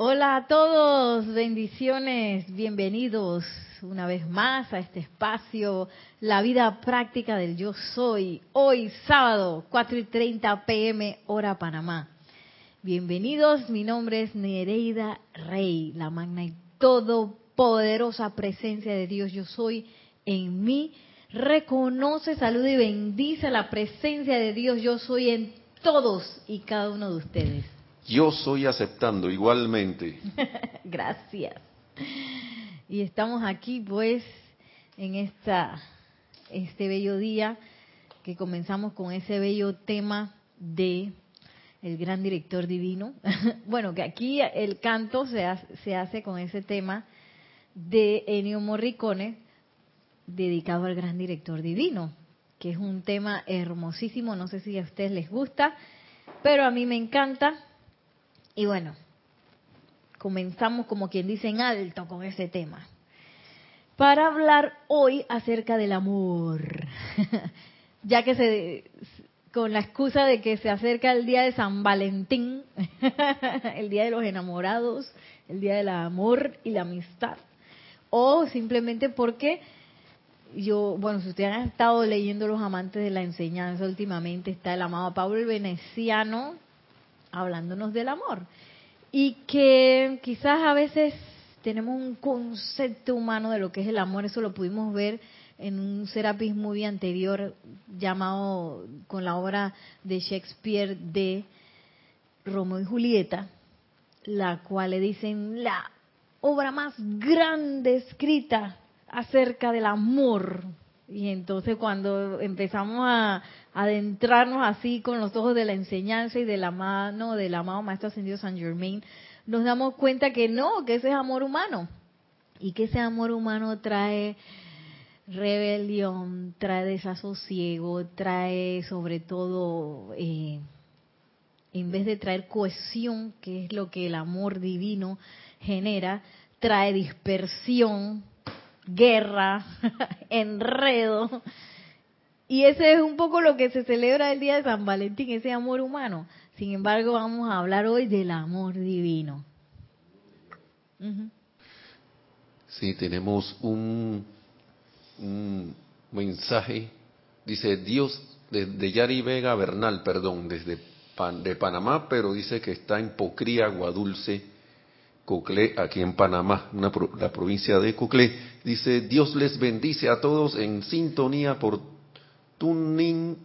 Hola a todos, bendiciones, bienvenidos una vez más a este espacio, la vida práctica del yo soy, hoy sábado 4 y 30 pm hora Panamá. Bienvenidos, mi nombre es Nereida Rey, la magna y todopoderosa presencia de Dios yo soy en mí. Reconoce, saluda y bendice la presencia de Dios yo soy en todos y cada uno de ustedes. Yo soy aceptando igualmente. Gracias. Y estamos aquí pues en esta este bello día que comenzamos con ese bello tema de el gran director divino. bueno, que aquí el canto se hace, se hace con ese tema de Ennio Morricone dedicado al gran director divino, que es un tema hermosísimo, no sé si a ustedes les gusta, pero a mí me encanta y bueno, comenzamos como quien dice en alto con ese tema. Para hablar hoy acerca del amor. ya que se con la excusa de que se acerca el día de San Valentín, el día de los enamorados, el día del amor y la amistad. O simplemente porque yo, bueno, si ustedes han estado leyendo Los Amantes de la Enseñanza últimamente, está el amado Pablo el Veneciano, hablándonos del amor. Y que quizás a veces tenemos un concepto humano de lo que es el amor, eso lo pudimos ver en un Serapis muy anterior llamado con la obra de Shakespeare de Romeo y Julieta, la cual le dicen la obra más grande escrita acerca del amor. Y entonces cuando empezamos a, adentrarnos así con los ojos de la enseñanza y de la mano del amado Maestro Ascendido San Germain, nos damos cuenta que no, que ese es amor humano. Y que ese amor humano trae rebelión, trae desasosiego, trae sobre todo, eh, en vez de traer cohesión, que es lo que el amor divino genera, trae dispersión, guerra, enredo, y ese es un poco lo que se celebra el día de San Valentín, ese amor humano. Sin embargo, vamos a hablar hoy del amor divino. Sí, tenemos un, mensaje. Dice Dios de, Yari Vega Bernal, perdón, desde de Panamá, pero dice que está en Pocría, Aguadulce, Coclé, aquí en Panamá, la provincia de Coclé. Dice, Dios les bendice a todos en sintonía por TuneIn,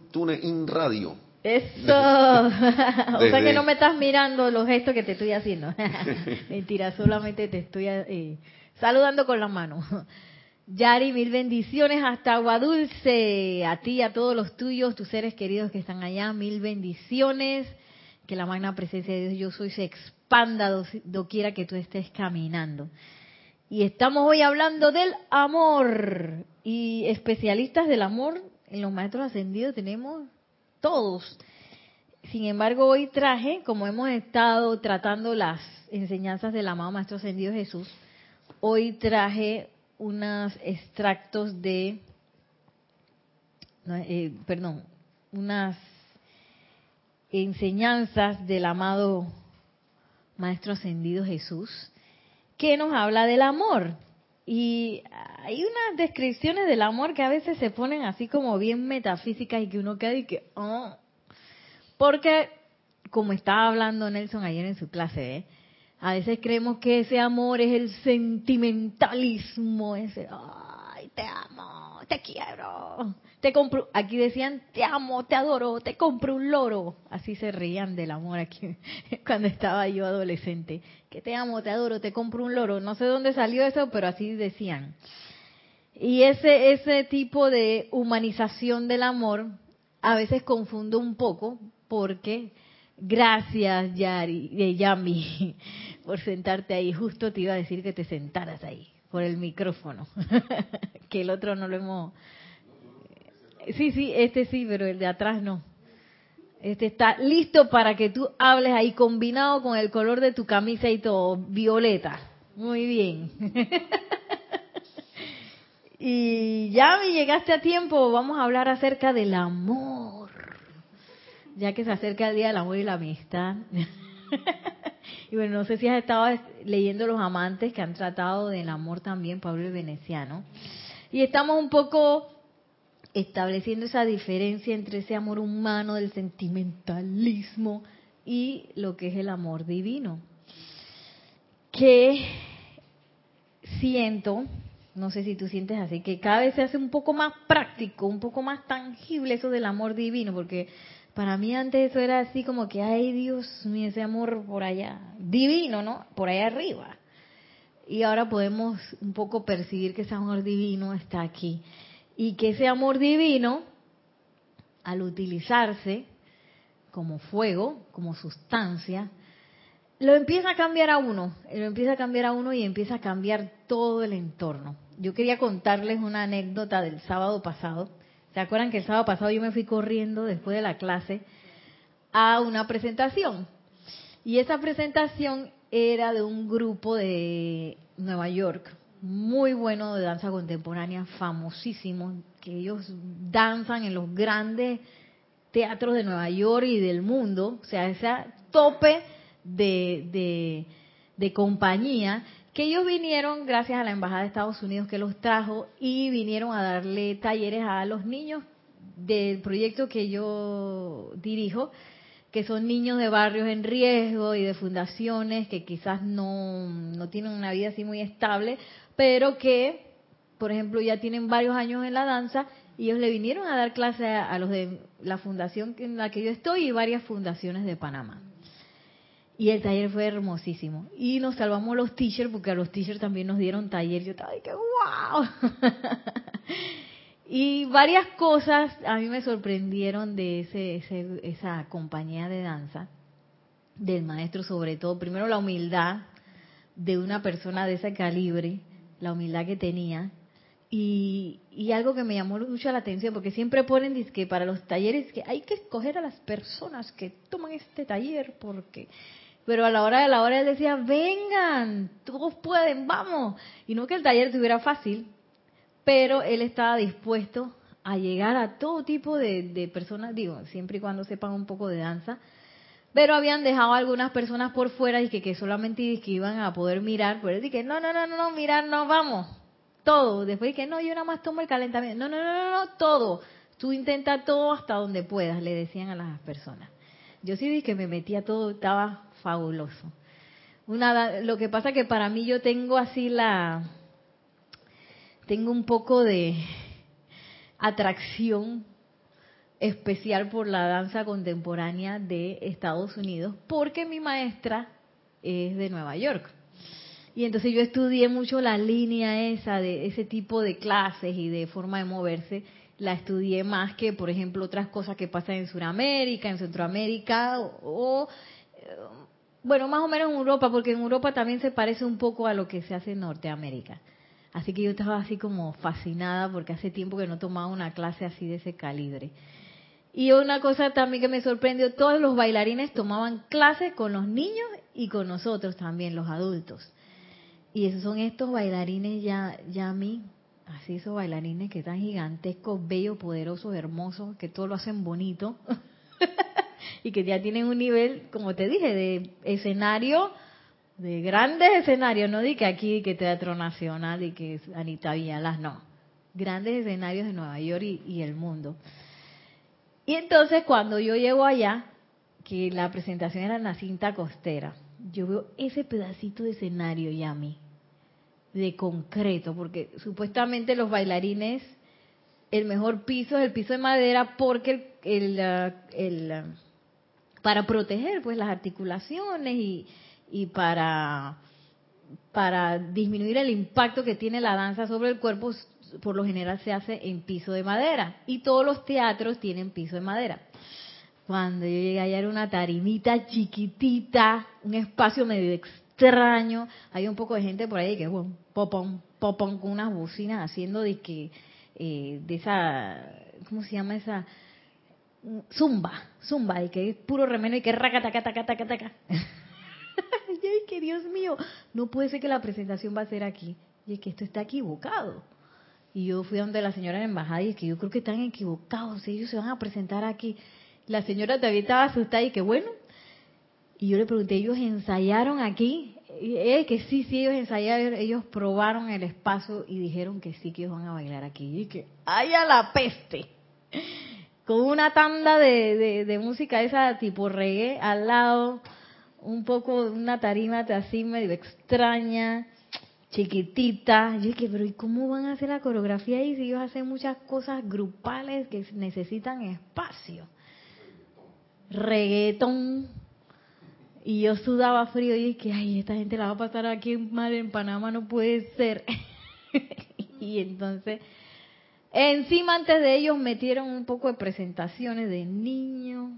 Radio. Eso. o sea que no me estás mirando los gestos que te estoy haciendo. Mentira, solamente te estoy eh, saludando con la mano. Yari, mil bendiciones hasta Aguadulce. A ti y a todos los tuyos, tus seres queridos que están allá, mil bendiciones. Que la magna presencia de Dios yo soy se expanda doquiera que tú estés caminando. Y estamos hoy hablando del amor. Y especialistas del amor en los maestros ascendidos tenemos todos. Sin embargo, hoy traje, como hemos estado tratando las enseñanzas del amado Maestro Ascendido Jesús, hoy traje unos extractos de, eh, perdón, unas enseñanzas del amado Maestro Ascendido Jesús, que nos habla del amor. Y hay unas descripciones del amor que a veces se ponen así como bien metafísicas y que uno queda y que, oh. porque como estaba hablando Nelson ayer en su clase, ¿eh? a veces creemos que ese amor es el sentimentalismo, ese, ay, te amo, te quiero, te compro, aquí decían, te amo, te adoro, te compro un loro, así se reían del amor aquí cuando estaba yo adolescente que te amo, te adoro, te compro un loro. No sé dónde salió eso, pero así decían. Y ese, ese tipo de humanización del amor a veces confundo un poco porque gracias Yari, eh, Yami por sentarte ahí. Justo te iba a decir que te sentaras ahí por el micrófono, que el otro no lo hemos... Sí, sí, este sí, pero el de atrás no. Este está listo para que tú hables ahí combinado con el color de tu camisa y todo, violeta. Muy bien. y ya me llegaste a tiempo, vamos a hablar acerca del amor. Ya que se acerca el día del amor y la amistad. Y bueno, no sé si has estado leyendo Los Amantes que han tratado del amor también, Pablo el Veneciano. Y estamos un poco estableciendo esa diferencia entre ese amor humano del sentimentalismo y lo que es el amor divino. Que siento, no sé si tú sientes así, que cada vez se hace un poco más práctico, un poco más tangible eso del amor divino, porque para mí antes eso era así como que, ay Dios mío, ese amor por allá, divino, ¿no? Por allá arriba. Y ahora podemos un poco percibir que ese amor divino está aquí. Y que ese amor divino, al utilizarse como fuego, como sustancia, lo empieza a cambiar a uno, lo empieza a cambiar a uno y empieza a cambiar todo el entorno. Yo quería contarles una anécdota del sábado pasado. ¿Se acuerdan que el sábado pasado yo me fui corriendo después de la clase a una presentación? Y esa presentación era de un grupo de Nueva York, muy bueno de danza contemporánea, famosísimo, que ellos danzan en los grandes teatros de Nueva York y del mundo, o sea, ese tope de, de, compañía, que ellos vinieron gracias a la Embajada de Estados Unidos que los trajo y vinieron a darle talleres a los niños del proyecto que yo dirijo, que son niños de barrios en riesgo y de fundaciones que quizás no, no tienen una vida así muy estable, pero que, por ejemplo, ya tienen varios años en la danza y ellos le vinieron a dar clase a los de la fundación en la que yo estoy y varias fundaciones de Panamá. Y el taller fue hermosísimo. Y nos salvamos los teachers porque a los teachers también nos dieron taller. Yo estaba, que wow! y varias cosas a mí me sorprendieron de ese, esa compañía de danza, del maestro sobre todo. Primero la humildad de una persona de ese calibre, la humildad que tenía. Y, y algo que me llamó mucho la atención, porque siempre ponen que para los talleres que hay que escoger a las personas que toman este taller, porque pero a la hora de la hora él decía, vengan, todos pueden, vamos. Y no que el taller estuviera fácil, pero él estaba dispuesto a llegar a todo tipo de, personas, digo, siempre y cuando sepan un poco de danza. Pero habían dejado a algunas personas por fuera y que, que solamente que iban a poder mirar. Pero él dije, no, no, no, no, no, mirar, no, vamos. Todo. Después dije, no, yo nada más tomo el calentamiento. No, no, no, no, no, todo. Tú intenta todo hasta donde puedas, le decían a las personas. Yo sí dije que me metía todo, estaba fabuloso. Una, lo que pasa que para mí yo tengo así la, tengo un poco de atracción especial por la danza contemporánea de Estados Unidos, porque mi maestra es de Nueva York. Y entonces yo estudié mucho la línea esa de ese tipo de clases y de forma de moverse. La estudié más que, por ejemplo, otras cosas que pasan en Sudamérica, en Centroamérica o bueno, más o menos en Europa, porque en Europa también se parece un poco a lo que se hace en Norteamérica. Así que yo estaba así como fascinada porque hace tiempo que no tomaba una clase así de ese calibre. Y una cosa también que me sorprendió, todos los bailarines tomaban clases con los niños y con nosotros también, los adultos. Y esos son estos bailarines ya, ya a mí, así esos bailarines que están gigantescos, bellos, poderosos, hermosos, que todo lo hacen bonito. y que ya tienen un nivel, como te dije, de escenario, de grandes escenarios, no di que aquí que Teatro Nacional y que Anita Villalas, no, grandes escenarios de Nueva York y, el mundo. Y entonces cuando yo llego allá, que la presentación era en la cinta costera, yo veo ese pedacito de escenario ya a mí, de concreto, porque supuestamente los bailarines, el mejor piso es el piso de madera porque el, el, para proteger pues las articulaciones y, y para, para disminuir el impacto que tiene la danza sobre el cuerpo, por lo general se hace en piso de madera. Y todos los teatros tienen piso de madera. Cuando yo llegué allá era una tarimita chiquitita, un espacio medio extraño. Hay un poco de gente por ahí que, bueno, popón, popón, con unas bocinas haciendo de que, eh, de esa, ¿cómo se llama esa? Zumba, zumba, y que es puro remeno y que raca, taca, taca, taca, taca. y que Dios mío, no puede ser que la presentación va a ser aquí. Y es que esto está equivocado. Y yo fui donde la señora la embajada y es que yo creo que están equivocados, ellos se van a presentar aquí. La señora todavía estaba asustada y que bueno, Y yo le pregunté, ¿ellos ensayaron aquí? Y él que sí, sí, ellos ensayaron, ellos probaron el espacio y dijeron que sí, que ellos van a bailar aquí. Y que, ¡ay a la peste! Con una tanda de, de, música esa tipo reggae al lado, un poco una tarima así medio extraña, chiquitita. Yo dije, pero ¿y cómo van a hacer la coreografía ahí si ellos hacen muchas cosas grupales que necesitan espacio? Reggaetón y yo sudaba frío y dije, ay, esta gente la va a pasar aquí mal en Panamá, no puede ser. y entonces, encima antes de ellos metieron un poco de presentaciones de niños,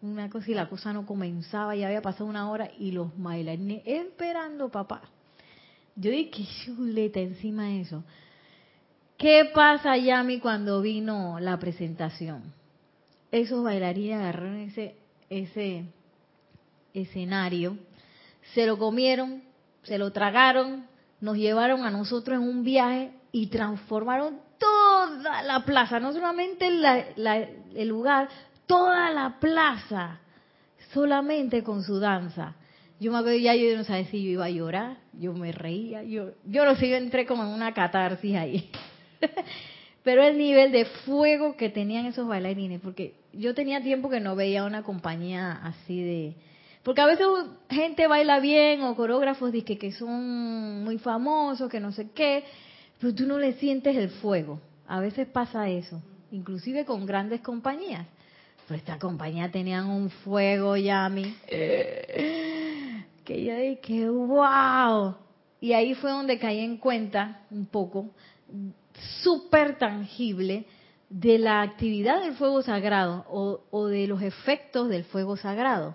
una cosa y la cosa no comenzaba, ya había pasado una hora y los bailarines esperando papá. Yo dije, qué chuleta encima de eso. ¿Qué pasa, Yami, cuando vino la presentación? Esos bailarines agarraron ese, ese escenario, se lo comieron, se lo tragaron, nos llevaron a nosotros en un viaje y transformaron toda la plaza, no solamente el lugar, toda la plaza, solamente con su danza. Yo me acuerdo ya, yo no sabía si yo iba a llorar, yo me reía, yo, yo no sé, yo entré como en una catarsis ahí. Pero el nivel de fuego que tenían esos bailarines, porque yo tenía tiempo que no veía una compañía así de, porque a veces gente baila bien o coreógrafos que, que son muy famosos, que no sé qué, pero tú no le sientes el fuego. A veces pasa eso, inclusive con grandes compañías. Pero esta compañía tenía un fuego, Yami, eh, que yo dije, wow. Y ahí fue donde caí en cuenta un poco, súper tangible, de la actividad del fuego sagrado o, o de los efectos del fuego sagrado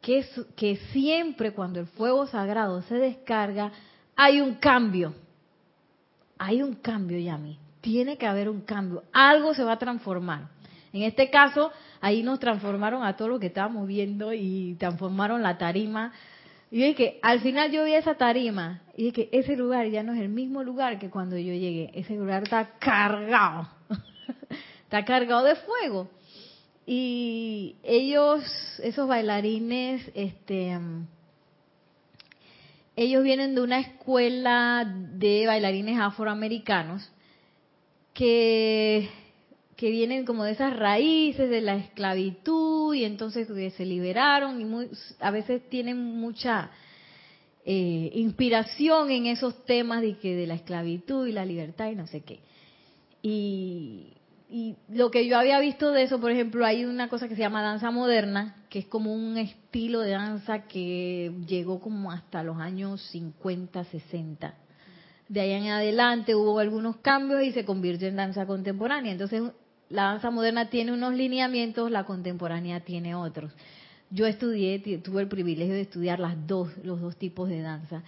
que, que siempre cuando el fuego sagrado se descarga, hay un cambio. Hay un cambio, Yami. Tiene que haber un cambio. Algo se va a transformar. En este caso, ahí nos transformaron a todo lo que estábamos viendo y transformaron la tarima. Y es que al final yo vi esa tarima y es que ese lugar ya no es el mismo lugar que cuando yo llegué. Ese lugar está cargado. está cargado de fuego. Y ellos, esos bailarines, este, ellos vienen de una escuela de bailarines afroamericanos que, que vienen como de esas raíces de la esclavitud y entonces se liberaron y a veces tienen mucha eh, inspiración en esos temas de que de la esclavitud y la libertad y no sé qué. Y y lo que yo había visto de eso, por ejemplo, hay una cosa que se llama danza moderna, que es como un estilo de danza que llegó como hasta los años 50, 60. De ahí en adelante hubo algunos cambios y se convirtió en danza contemporánea. Entonces, la danza moderna tiene unos lineamientos, la contemporánea tiene otros. Yo estudié, tuve el privilegio de estudiar las dos, los dos tipos de danza.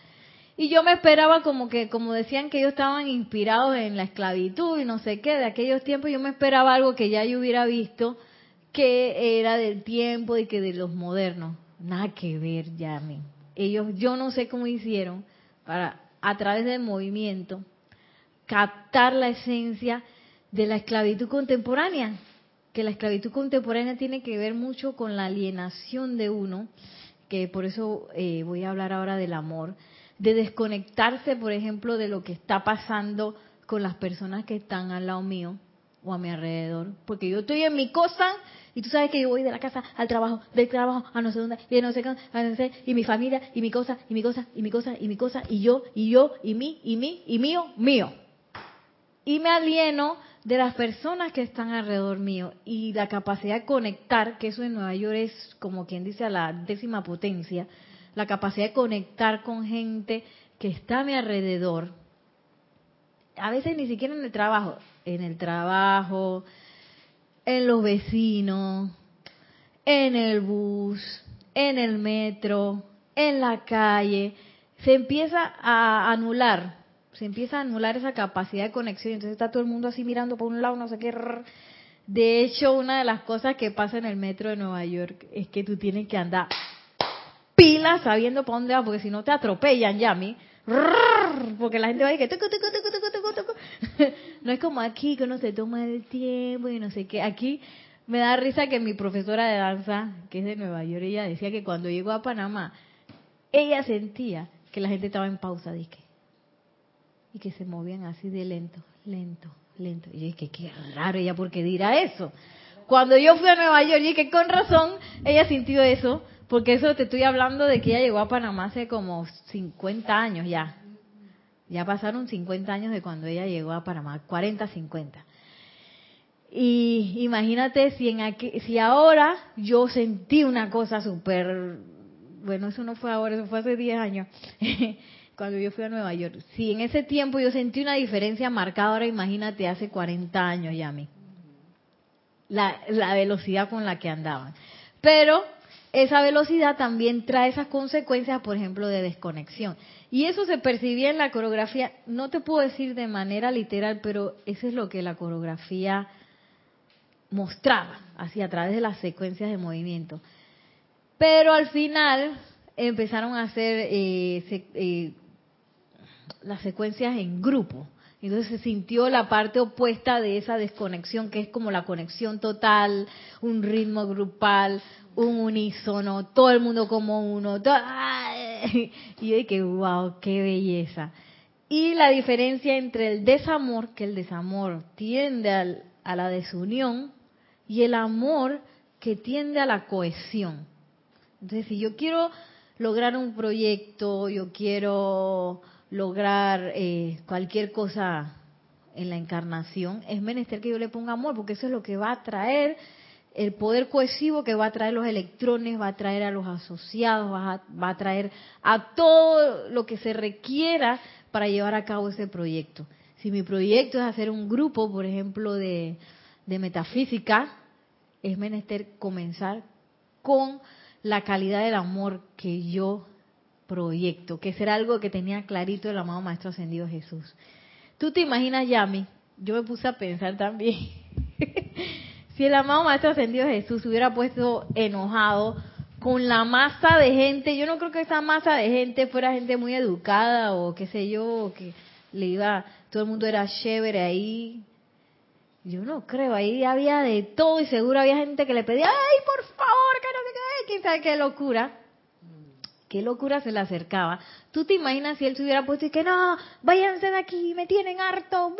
Y yo me esperaba como que, como decían que ellos estaban inspirados en la esclavitud y no sé qué, de aquellos tiempos, yo me esperaba algo que ya yo hubiera visto que era del tiempo y que de los modernos. Nada que ver, ya mí. Ellos, yo no sé cómo hicieron para, a través del movimiento, captar la esencia de la esclavitud contemporánea. Que la esclavitud contemporánea tiene que ver mucho con la alienación de uno, que por eso eh, voy a hablar ahora del amor de desconectarse, por ejemplo, de lo que está pasando con las personas que están al lado mío o a mi alrededor. Porque yo estoy en mi cosa y tú sabes que yo voy de la casa al trabajo, del trabajo a no sé dónde, y no sé qué, y mi familia, y mi cosa, y mi cosa, y mi cosa, y mi cosa, y yo, y yo, y mí, y mí, y mío, mío. Y me alieno de las personas que están alrededor mío y la capacidad de conectar, que eso en Nueva York es como quien dice a la décima potencia, la capacidad de conectar con gente que está a mi alrededor, a veces ni siquiera en el trabajo, en el trabajo, en los vecinos, en el bus, en el metro, en la calle, se empieza a anular, se empieza a anular esa capacidad de conexión, entonces está todo el mundo así mirando por un lado, no sé qué. De hecho, una de las cosas que pasa en el metro de Nueva York es que tú tienes que andar pila sabiendo para dónde va, porque si no te atropellan ya a mí. Porque la gente va a decir que no es como aquí que uno se toma el tiempo y no sé qué. Aquí me da risa que mi profesora de danza, que es de Nueva York, ella decía que cuando llegó a Panamá, ella sentía que la gente estaba en pausa, dije, y que se movían así de lento, lento, lento. Y yo dije, qué raro ella, porque dirá eso? Cuando yo fui a Nueva York, dije, con razón, ella sintió eso, porque eso te estoy hablando de que ella llegó a Panamá hace como 50 años ya. Ya pasaron 50 años de cuando ella llegó a Panamá, 40, 50. Y imagínate si, en si ahora yo sentí una cosa súper, bueno, eso no fue ahora, eso fue hace 10 años, cuando yo fui a Nueva York. Si en ese tiempo yo sentí una diferencia marcada, ahora imagínate hace 40 años ya a mí. La, la velocidad con la que andaban. Pero esa velocidad también trae esas consecuencias, por ejemplo, de desconexión. Y eso se percibía en la coreografía, no te puedo decir de manera literal, pero eso es lo que la coreografía mostraba, así a través de las secuencias de movimiento. Pero al final empezaron a hacer eh, eh, las secuencias en grupo. Entonces se sintió la parte opuesta de esa desconexión, que es como la conexión total, un ritmo grupal, un unísono, todo el mundo como uno. y yo dije, wow, qué belleza. Y la diferencia entre el desamor, que el desamor tiende a la desunión, y el amor que tiende a la cohesión. Entonces, si yo quiero lograr un proyecto, yo quiero lograr eh, cualquier cosa en la encarnación, es menester que yo le ponga amor, porque eso es lo que va a traer el poder cohesivo que va a traer los electrones, va a traer a los asociados, va a, va a traer a todo lo que se requiera para llevar a cabo ese proyecto. Si mi proyecto es hacer un grupo, por ejemplo, de, de metafísica, es menester comenzar con la calidad del amor que yo proyecto, que será algo que tenía clarito el amado Maestro Ascendido Jesús. Tú te imaginas, Yami, yo me puse a pensar también Si el amado Maestro Ascendido Jesús hubiera puesto enojado con la masa de gente, yo no creo que esa masa de gente fuera gente muy educada o qué sé yo, que le iba, todo el mundo era chévere ahí. Yo no creo, ahí había de todo y seguro había gente que le pedía, ay, por favor, que no se quede, quién sabe qué locura. Qué locura se le acercaba. ¿Tú te imaginas si él se hubiera puesto y que no, váyanse de aquí, me tienen harto?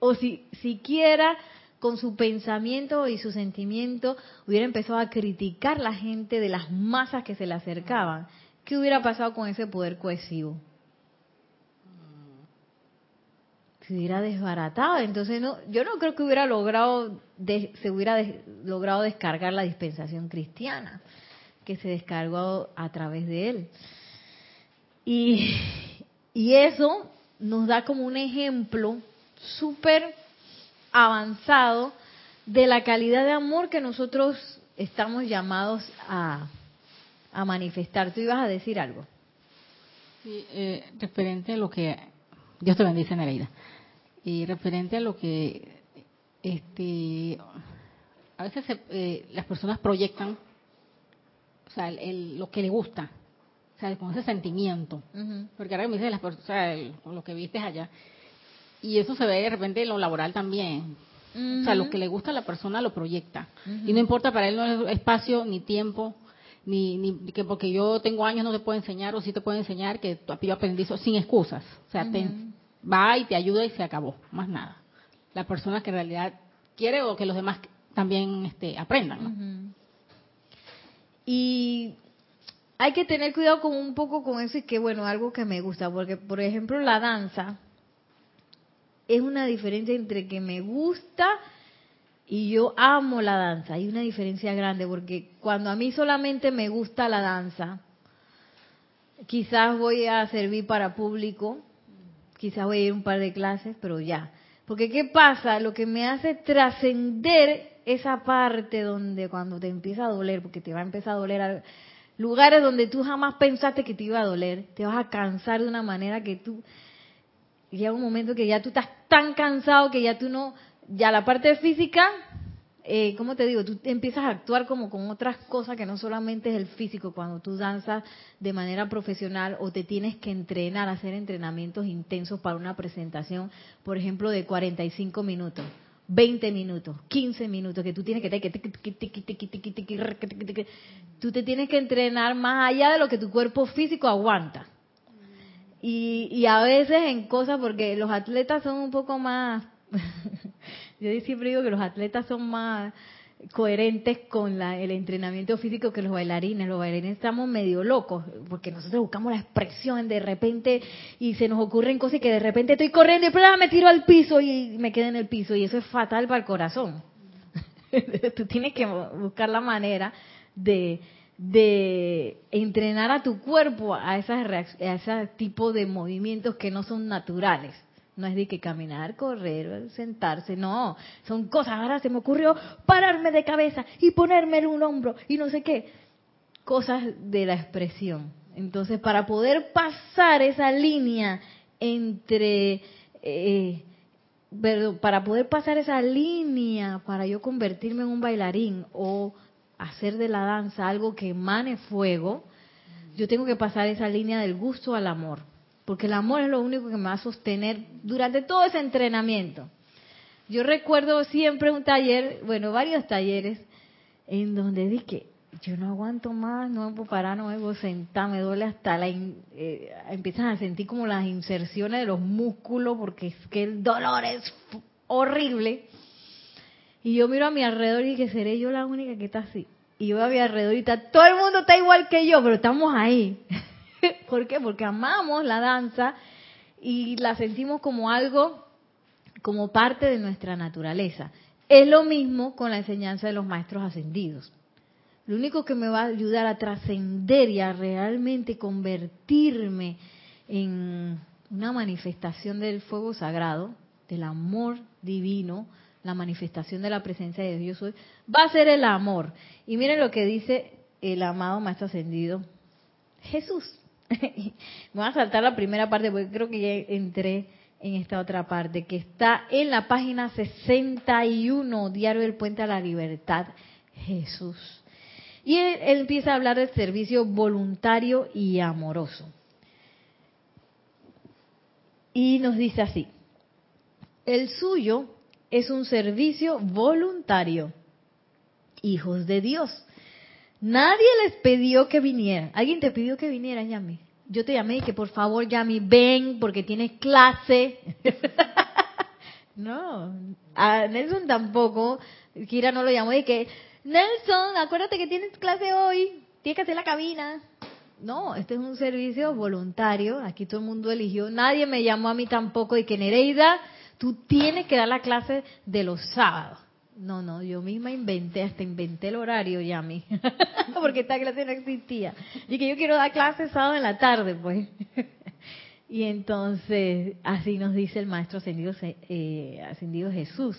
O si siquiera con su pensamiento y su sentimiento hubiera empezado a criticar la gente de las masas que se le acercaban, ¿qué hubiera pasado con ese poder cohesivo? Se hubiera desbaratado. Entonces, no, yo no creo que hubiera logrado, se hubiera logrado descargar la dispensación cristiana que se descargó a través de él. Y, y eso nos da como un ejemplo súper avanzado de la calidad de amor que nosotros estamos llamados a, a manifestar. Tú ibas a decir algo. Sí, eh, referente a lo que Dios te bendice, Nereida. Y referente a lo que este a veces eh, las personas proyectan o sea, el, lo que le gusta, o sea, con ese sentimiento. Porque ahora me dice las, o sea, lo que viste allá, y eso se ve de repente en lo laboral también. O sea, lo que le gusta a la persona lo proyecta. Y no importa para él no es espacio ni tiempo, ni, ni que porque yo tengo años no te puedo enseñar o sí te puedo enseñar que yo aprendí eso sin excusas. O sea, te, va y te ayuda y se acabó, más nada. La persona que en realidad quiere o que los demás también este, aprendan. Y hay que tener cuidado con un poco con eso y que bueno, algo que me gusta, porque por ejemplo la danza, es una diferencia entre que me gusta y yo amo la danza. Hay una diferencia grande porque cuando a mí solamente me gusta la danza, quizás voy a servir para público, quizás voy a ir un par de clases, pero ya. Porque ¿qué pasa? Lo que me hace trascender esa parte donde cuando te empieza a doler, porque te va a empezar a doler, lugares donde tú jamás pensaste que te iba a doler, te vas a cansar de una manera que tú llega un momento que ya tú estás tan cansado que ya tú no, ya la parte física, eh, ¿cómo te digo? Tú empiezas a actuar como con otras cosas que no solamente es el físico, cuando tú danzas de manera profesional o te tienes que entrenar, hacer entrenamientos intensos para una presentación, por ejemplo, de 45 minutos. 20 minutos, 15 minutos, que tú tienes que... Tú te tienes que entrenar más allá de lo que tu cuerpo físico aguanta. Y, y a veces en cosas, porque los atletas son un poco más... Yo siempre digo que los atletas son más coherentes con el entrenamiento físico que los bailarines. Los bailarines estamos medio locos porque nosotros buscamos la expresión de repente y se nos ocurren cosas que de repente estoy corriendo y me tiro al piso y me quedo en el piso y eso es fatal para el corazón. Tú tienes que buscar la manera de, de entrenar a tu cuerpo a, esas a ese tipo de movimientos que no son naturales. No es de que caminar, correr, sentarse, no. Son cosas. Ahora se me ocurrió pararme de cabeza y ponerme en un hombro y no sé qué. Cosas de la expresión. Entonces, para poder pasar esa línea entre... Eh, para poder pasar esa línea, para yo convertirme en un bailarín o hacer de la danza algo que emane fuego, yo tengo que pasar esa línea del gusto al amor porque el amor es lo único que me va a sostener durante todo ese entrenamiento. Yo recuerdo siempre un taller, bueno, varios talleres, en donde dije, yo no aguanto más, no me puedo parar, no me puedo sentar, me duele hasta la... Eh, empiezan a sentir como las inserciones de los músculos, porque es que el dolor es horrible. Y yo miro a mi alrededor y dije, seré yo la única que está así. Y yo a mi alrededor y está, todo el mundo está igual que yo, pero estamos ahí. ¿Por qué? Porque amamos la danza y la sentimos como algo, como parte de nuestra naturaleza. Es lo mismo con la enseñanza de los maestros ascendidos. Lo único que me va a ayudar a trascender y a realmente convertirme en una manifestación del fuego sagrado, del amor divino, la manifestación de la presencia de Dios, va a ser el amor. Y miren lo que dice el amado Maestro Ascendido Jesús. Voy a saltar la primera parte porque creo que ya entré en esta otra parte, que está en la página 61, Diario del Puente a la Libertad, Jesús. Y él, él empieza a hablar del servicio voluntario y amoroso. Y nos dice así, el suyo es un servicio voluntario, hijos de Dios Nadie les pidió que vinieran. ¿Alguien te pidió que vinieran, Yami? Yo te llamé y que por favor, Yami, ven porque tienes clase. no, a Nelson tampoco. Kira no lo llamó y que, Nelson, acuérdate que tienes clase hoy, tienes que hacer la cabina. No, este es un servicio voluntario, aquí todo el mundo eligió, nadie me llamó a mí tampoco y que Nereida, tú tienes que dar la clase de los sábados. No, no, yo misma inventé, hasta inventé el horario ya a mí, porque esta clase no existía. Y que yo quiero dar clases sábado en la tarde, pues. y entonces, así nos dice el Maestro Ascendido, eh, Ascendido Jesús.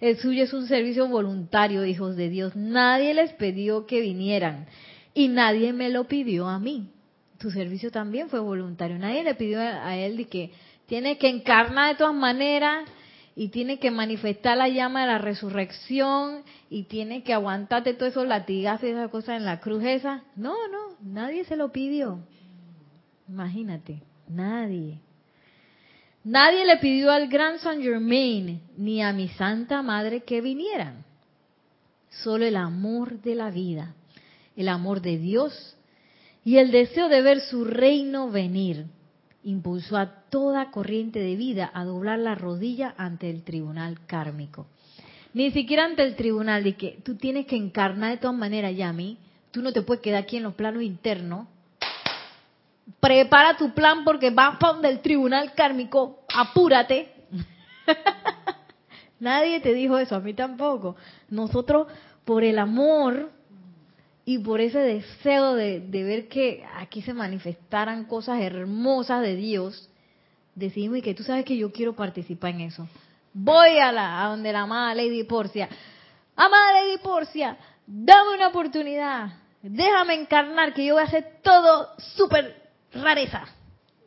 El suyo es un servicio voluntario, hijos de Dios. Nadie les pidió que vinieran y nadie me lo pidió a mí. Tu servicio también fue voluntario. Nadie le pidió a él de que tiene que encarnar de todas maneras y tiene que manifestar la llama de la resurrección y tiene que aguantarte todos esos latigazos y esas cosas en la cruz esa. No, no, nadie se lo pidió. Imagínate, nadie. Nadie le pidió al gran Saint Germain ni a mi Santa Madre que vinieran. Solo el amor de la vida, el amor de Dios y el deseo de ver su reino venir impulsó a toda corriente de vida a doblar la rodilla ante el tribunal kármico. Ni siquiera ante el tribunal de que tú tienes que encarnar de todas maneras, Yami. Tú no te puedes quedar aquí en los planos internos. Prepara tu plan porque vas para donde el tribunal kármico. Apúrate. Nadie te dijo eso, a mí tampoco. Nosotros, por el amor y por ese deseo de, ver que aquí se manifestaran cosas hermosas de Dios, decidimos que tú sabes que yo quiero participar en eso. Voy a la a donde la amada Lady Porcia. Amada Lady Porcia, dame una oportunidad. Déjame encarnar que yo voy a hacer todo súper rareza.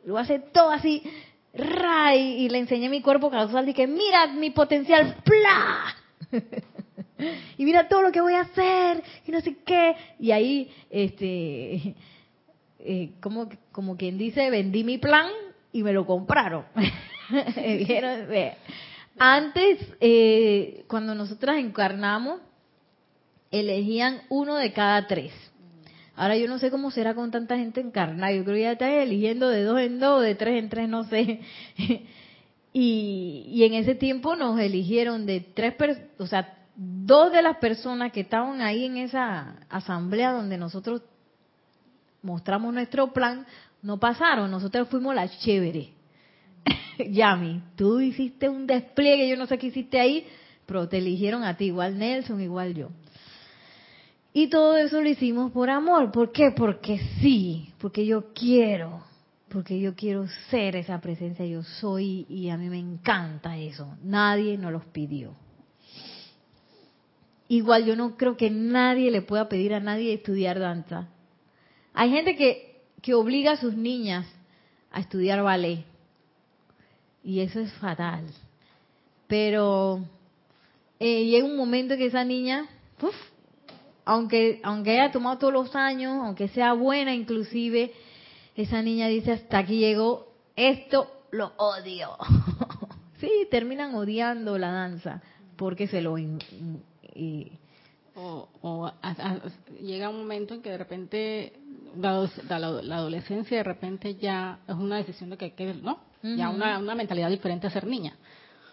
Lo voy a hacer todo así, ray, y le enseñé mi cuerpo causal y que mira mi potencial, ¡pla! y mira todo lo que voy a hacer y no sé qué y ahí este eh, como como quien dice vendí mi plan y me lo compraron Antes, eh, cuando nosotras encarnamos, elegían uno de cada tres. Ahora yo no sé cómo será con tanta gente encarnada. Yo creo que ya están eligiendo de dos en dos, de tres en tres, no sé. y, y en ese tiempo nos eligieron de tres, o sea, dos de las personas que estaban ahí en esa asamblea donde nosotros mostramos nuestro plan, no pasaron. Nosotros fuimos las chévere. Yami, tú hiciste un despliegue, yo no sé qué hiciste ahí, pero te eligieron a ti, igual Nelson, igual yo. Y todo eso lo hicimos por amor. ¿Por qué? Porque sí, porque yo quiero, porque yo quiero ser esa presencia, yo soy y a mí me encanta eso. Nadie nos los pidió. Igual yo no creo que nadie le pueda pedir a nadie estudiar danza. Hay gente que, que obliga a sus niñas a estudiar ballet. Y eso es fatal. Pero eh, llega un momento que esa niña, aunque, aunque haya tomado todos los años, aunque sea buena inclusive, esa niña dice, hasta aquí llegó, esto lo odio. sí, terminan odiando la danza porque se lo... Y, o, llega un momento en que de repente la, adolescencia de repente ya es una decisión de que, que no ya una, una mentalidad diferente a ser niña.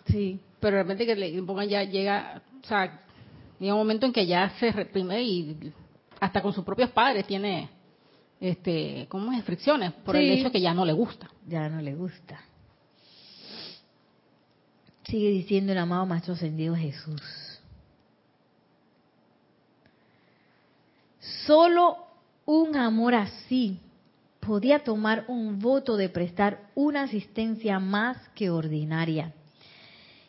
Sí. Pero de repente que le pongan ya llega o sea llega un momento en que ya se reprime y hasta con sus propios padres tiene este como fricciones por el hecho que ya no le gusta. Ya no le gusta. Sigue diciendo el amado maestro ascendido Jesús solo un amor así podía tomar un voto de prestar una asistencia más que ordinaria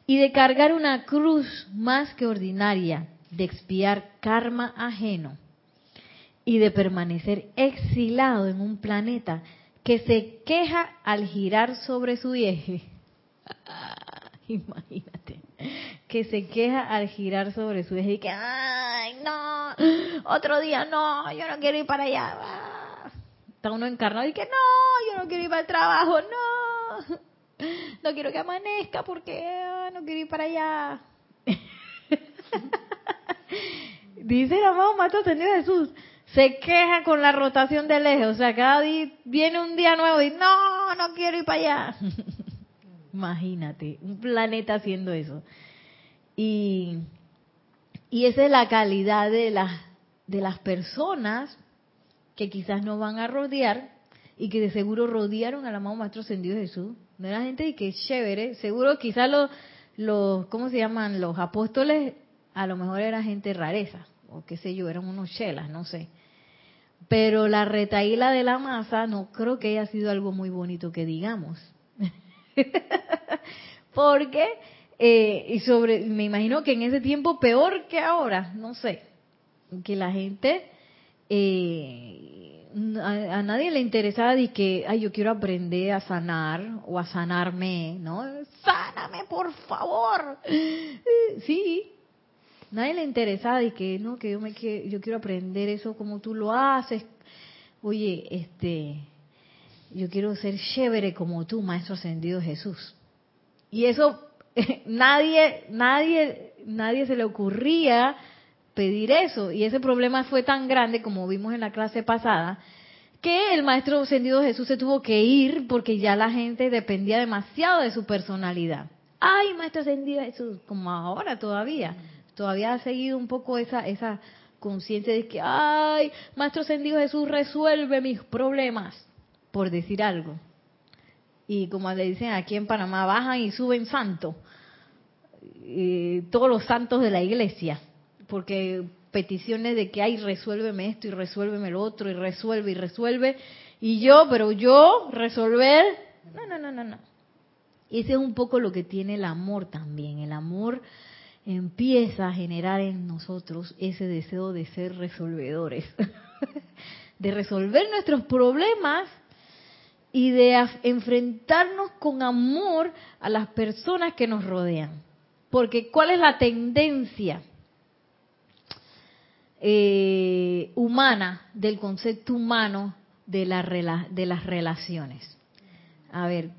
y de cargar una cruz más que ordinaria de expiar karma ajeno y de permanecer exilado en un planeta que se queja al girar sobre su eje. Imagínate, que se queja al girar sobre su eje y que, ay, no, otro día no, yo no quiero ir para allá. Está uno encarnado y que, no, yo no quiero ir para el trabajo, no, no quiero que amanezca porque ah, no quiero ir para allá. Dice el amado Mato Ascendido Jesús, se queja con la rotación del eje, o sea, cada día viene un día nuevo y no, no quiero ir para allá. Imagínate, un planeta haciendo eso. Y, y esa es la calidad de las, de las personas que quizás no van a rodear y que de seguro rodearon al amado Maestro Ascendido Jesús. No era gente que es chévere, seguro quizás los, los, ¿cómo se llaman? Los apóstoles a lo mejor era gente rareza, o qué sé yo, eran unos chelas, no sé. Pero la retaíla de la masa no creo que haya sido algo muy bonito que digamos. Porque, eh, y sobre, me imagino que en ese tiempo peor que ahora, no sé, que la gente, eh, a, nadie le interesaba de que, ay, yo quiero aprender a sanar o a sanarme, ¿no? Sáname, por favor. Sí, nadie le interesaba y que no que yo me yo quiero aprender eso como tú lo haces oye este yo quiero ser chévere como tú maestro ascendido Jesús. Y eso nadie nadie nadie se le ocurría pedir eso. Y ese problema fue tan grande como vimos en la clase pasada que el maestro ascendido Jesús se tuvo que ir porque ya la gente dependía demasiado de su personalidad. Ay maestro ascendido Jesús como ahora todavía. Todavía ha seguido un poco esa, esa conciencia de que, ay, Maestro Ascendido Jesús resuelve mis problemas, por decir algo. Y como le dicen aquí en Panamá, bajan y suben santos, todos los santos de la iglesia, porque peticiones de que, ay, resuélveme esto y resuélveme lo otro y resuelve y resuelve, y yo, pero yo resolver, no, no, no, no, no. Ese es un poco lo que tiene el amor también, el amor empieza a generar en nosotros ese deseo de ser resolvedores, de resolver nuestros problemas y de enfrentarnos con amor a las personas que nos rodean. Porque ¿cuál es la tendencia eh, humana del concepto humano de, la, de las relaciones? A ver,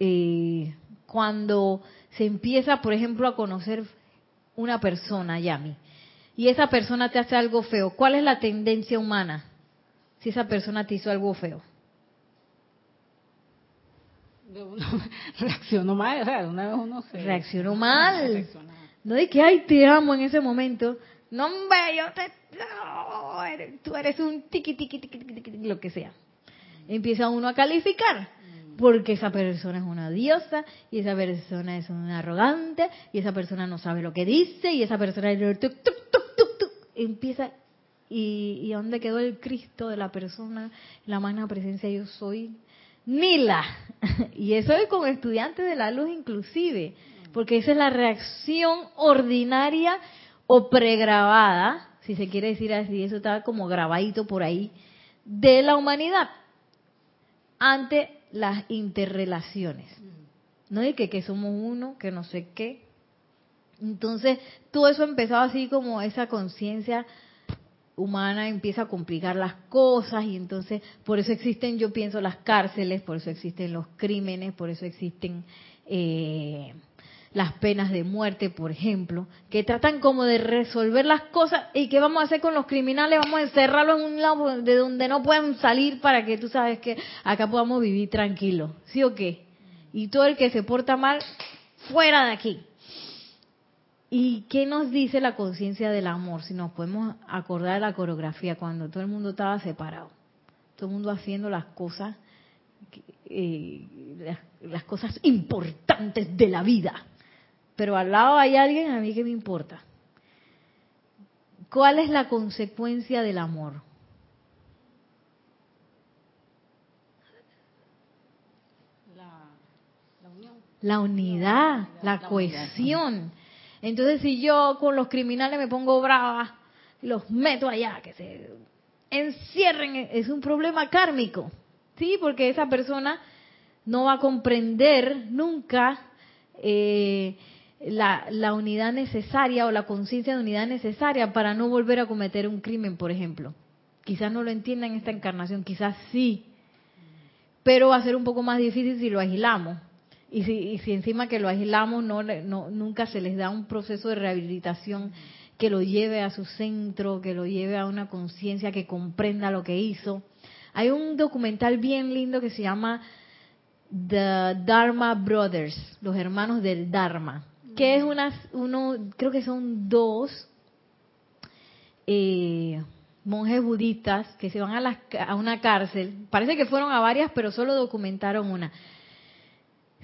eh, cuando se empieza, por ejemplo, a conocer una persona, Yami, y esa persona te hace algo feo, ¿cuál es la tendencia humana si esa persona te hizo algo feo? reaccionó mal, o sea, una vez uno se... Reaccionó mal. No de que, ay, te amo en ese momento. No, hombre, yo te... tú eres un tiqui, tiqui, tiqui, tiqui, lo que sea. Empieza uno a calificar. Porque esa persona es una diosa, y esa persona es una arrogante, y esa persona no sabe lo que dice, y esa persona... Empieza ¿Y, ¿Y dónde quedó el Cristo de la persona, la magna presencia yo soy? Nila. Y eso es con estudiantes de la luz inclusive, porque esa es la reacción ordinaria o pregrabada, si se quiere decir así, eso está como grabadito por ahí, de la humanidad ante las interrelaciones. No de que, que somos uno, que no sé qué. Entonces, todo eso empezó así como esa conciencia humana empieza a complicar las cosas y entonces por eso existen, yo pienso, las cárceles, por eso existen los crímenes, por eso existen eh, las penas de muerte, por ejemplo, que tratan como de resolver las cosas y qué vamos a hacer con los criminales, vamos a encerrarlos en un lado de donde no puedan salir para que tú sabes que acá podamos vivir tranquilos, ¿sí o qué? Y todo el que se porta mal, fuera de aquí. ¿Y qué nos dice la conciencia del amor? Si nos podemos acordar de la coreografía, cuando todo el mundo estaba separado, todo el mundo haciendo las cosas, eh, las, cosas importantes de la vida. Pero al lado hay alguien, a mí que me importa. ¿Cuál es la consecuencia del amor? La, unión. La unidad, la, cohesión. Entonces, si yo con los criminales me pongo brava, los meto allá, que se encierren, es un problema kármico. Sí, porque esa persona no va a comprender nunca eh, la, la, unidad necesaria o la conciencia de unidad necesaria para no volver a cometer un crimen, por ejemplo. Quizás no lo entienda en esta encarnación, quizás sí, pero va a ser un poco más difícil si lo aislamos. Y si, si encima que lo aislamos, no, no, nunca se les da un proceso de rehabilitación que lo lleve a su centro, que lo lleve a una conciencia que comprenda lo que hizo. Hay un documental bien lindo que se llama The Dharma Brothers, los hermanos del Dharma, que es una, uno, creo que son dos eh, monjes budistas que se van a, a una cárcel. Parece que fueron a varias, pero solo documentaron una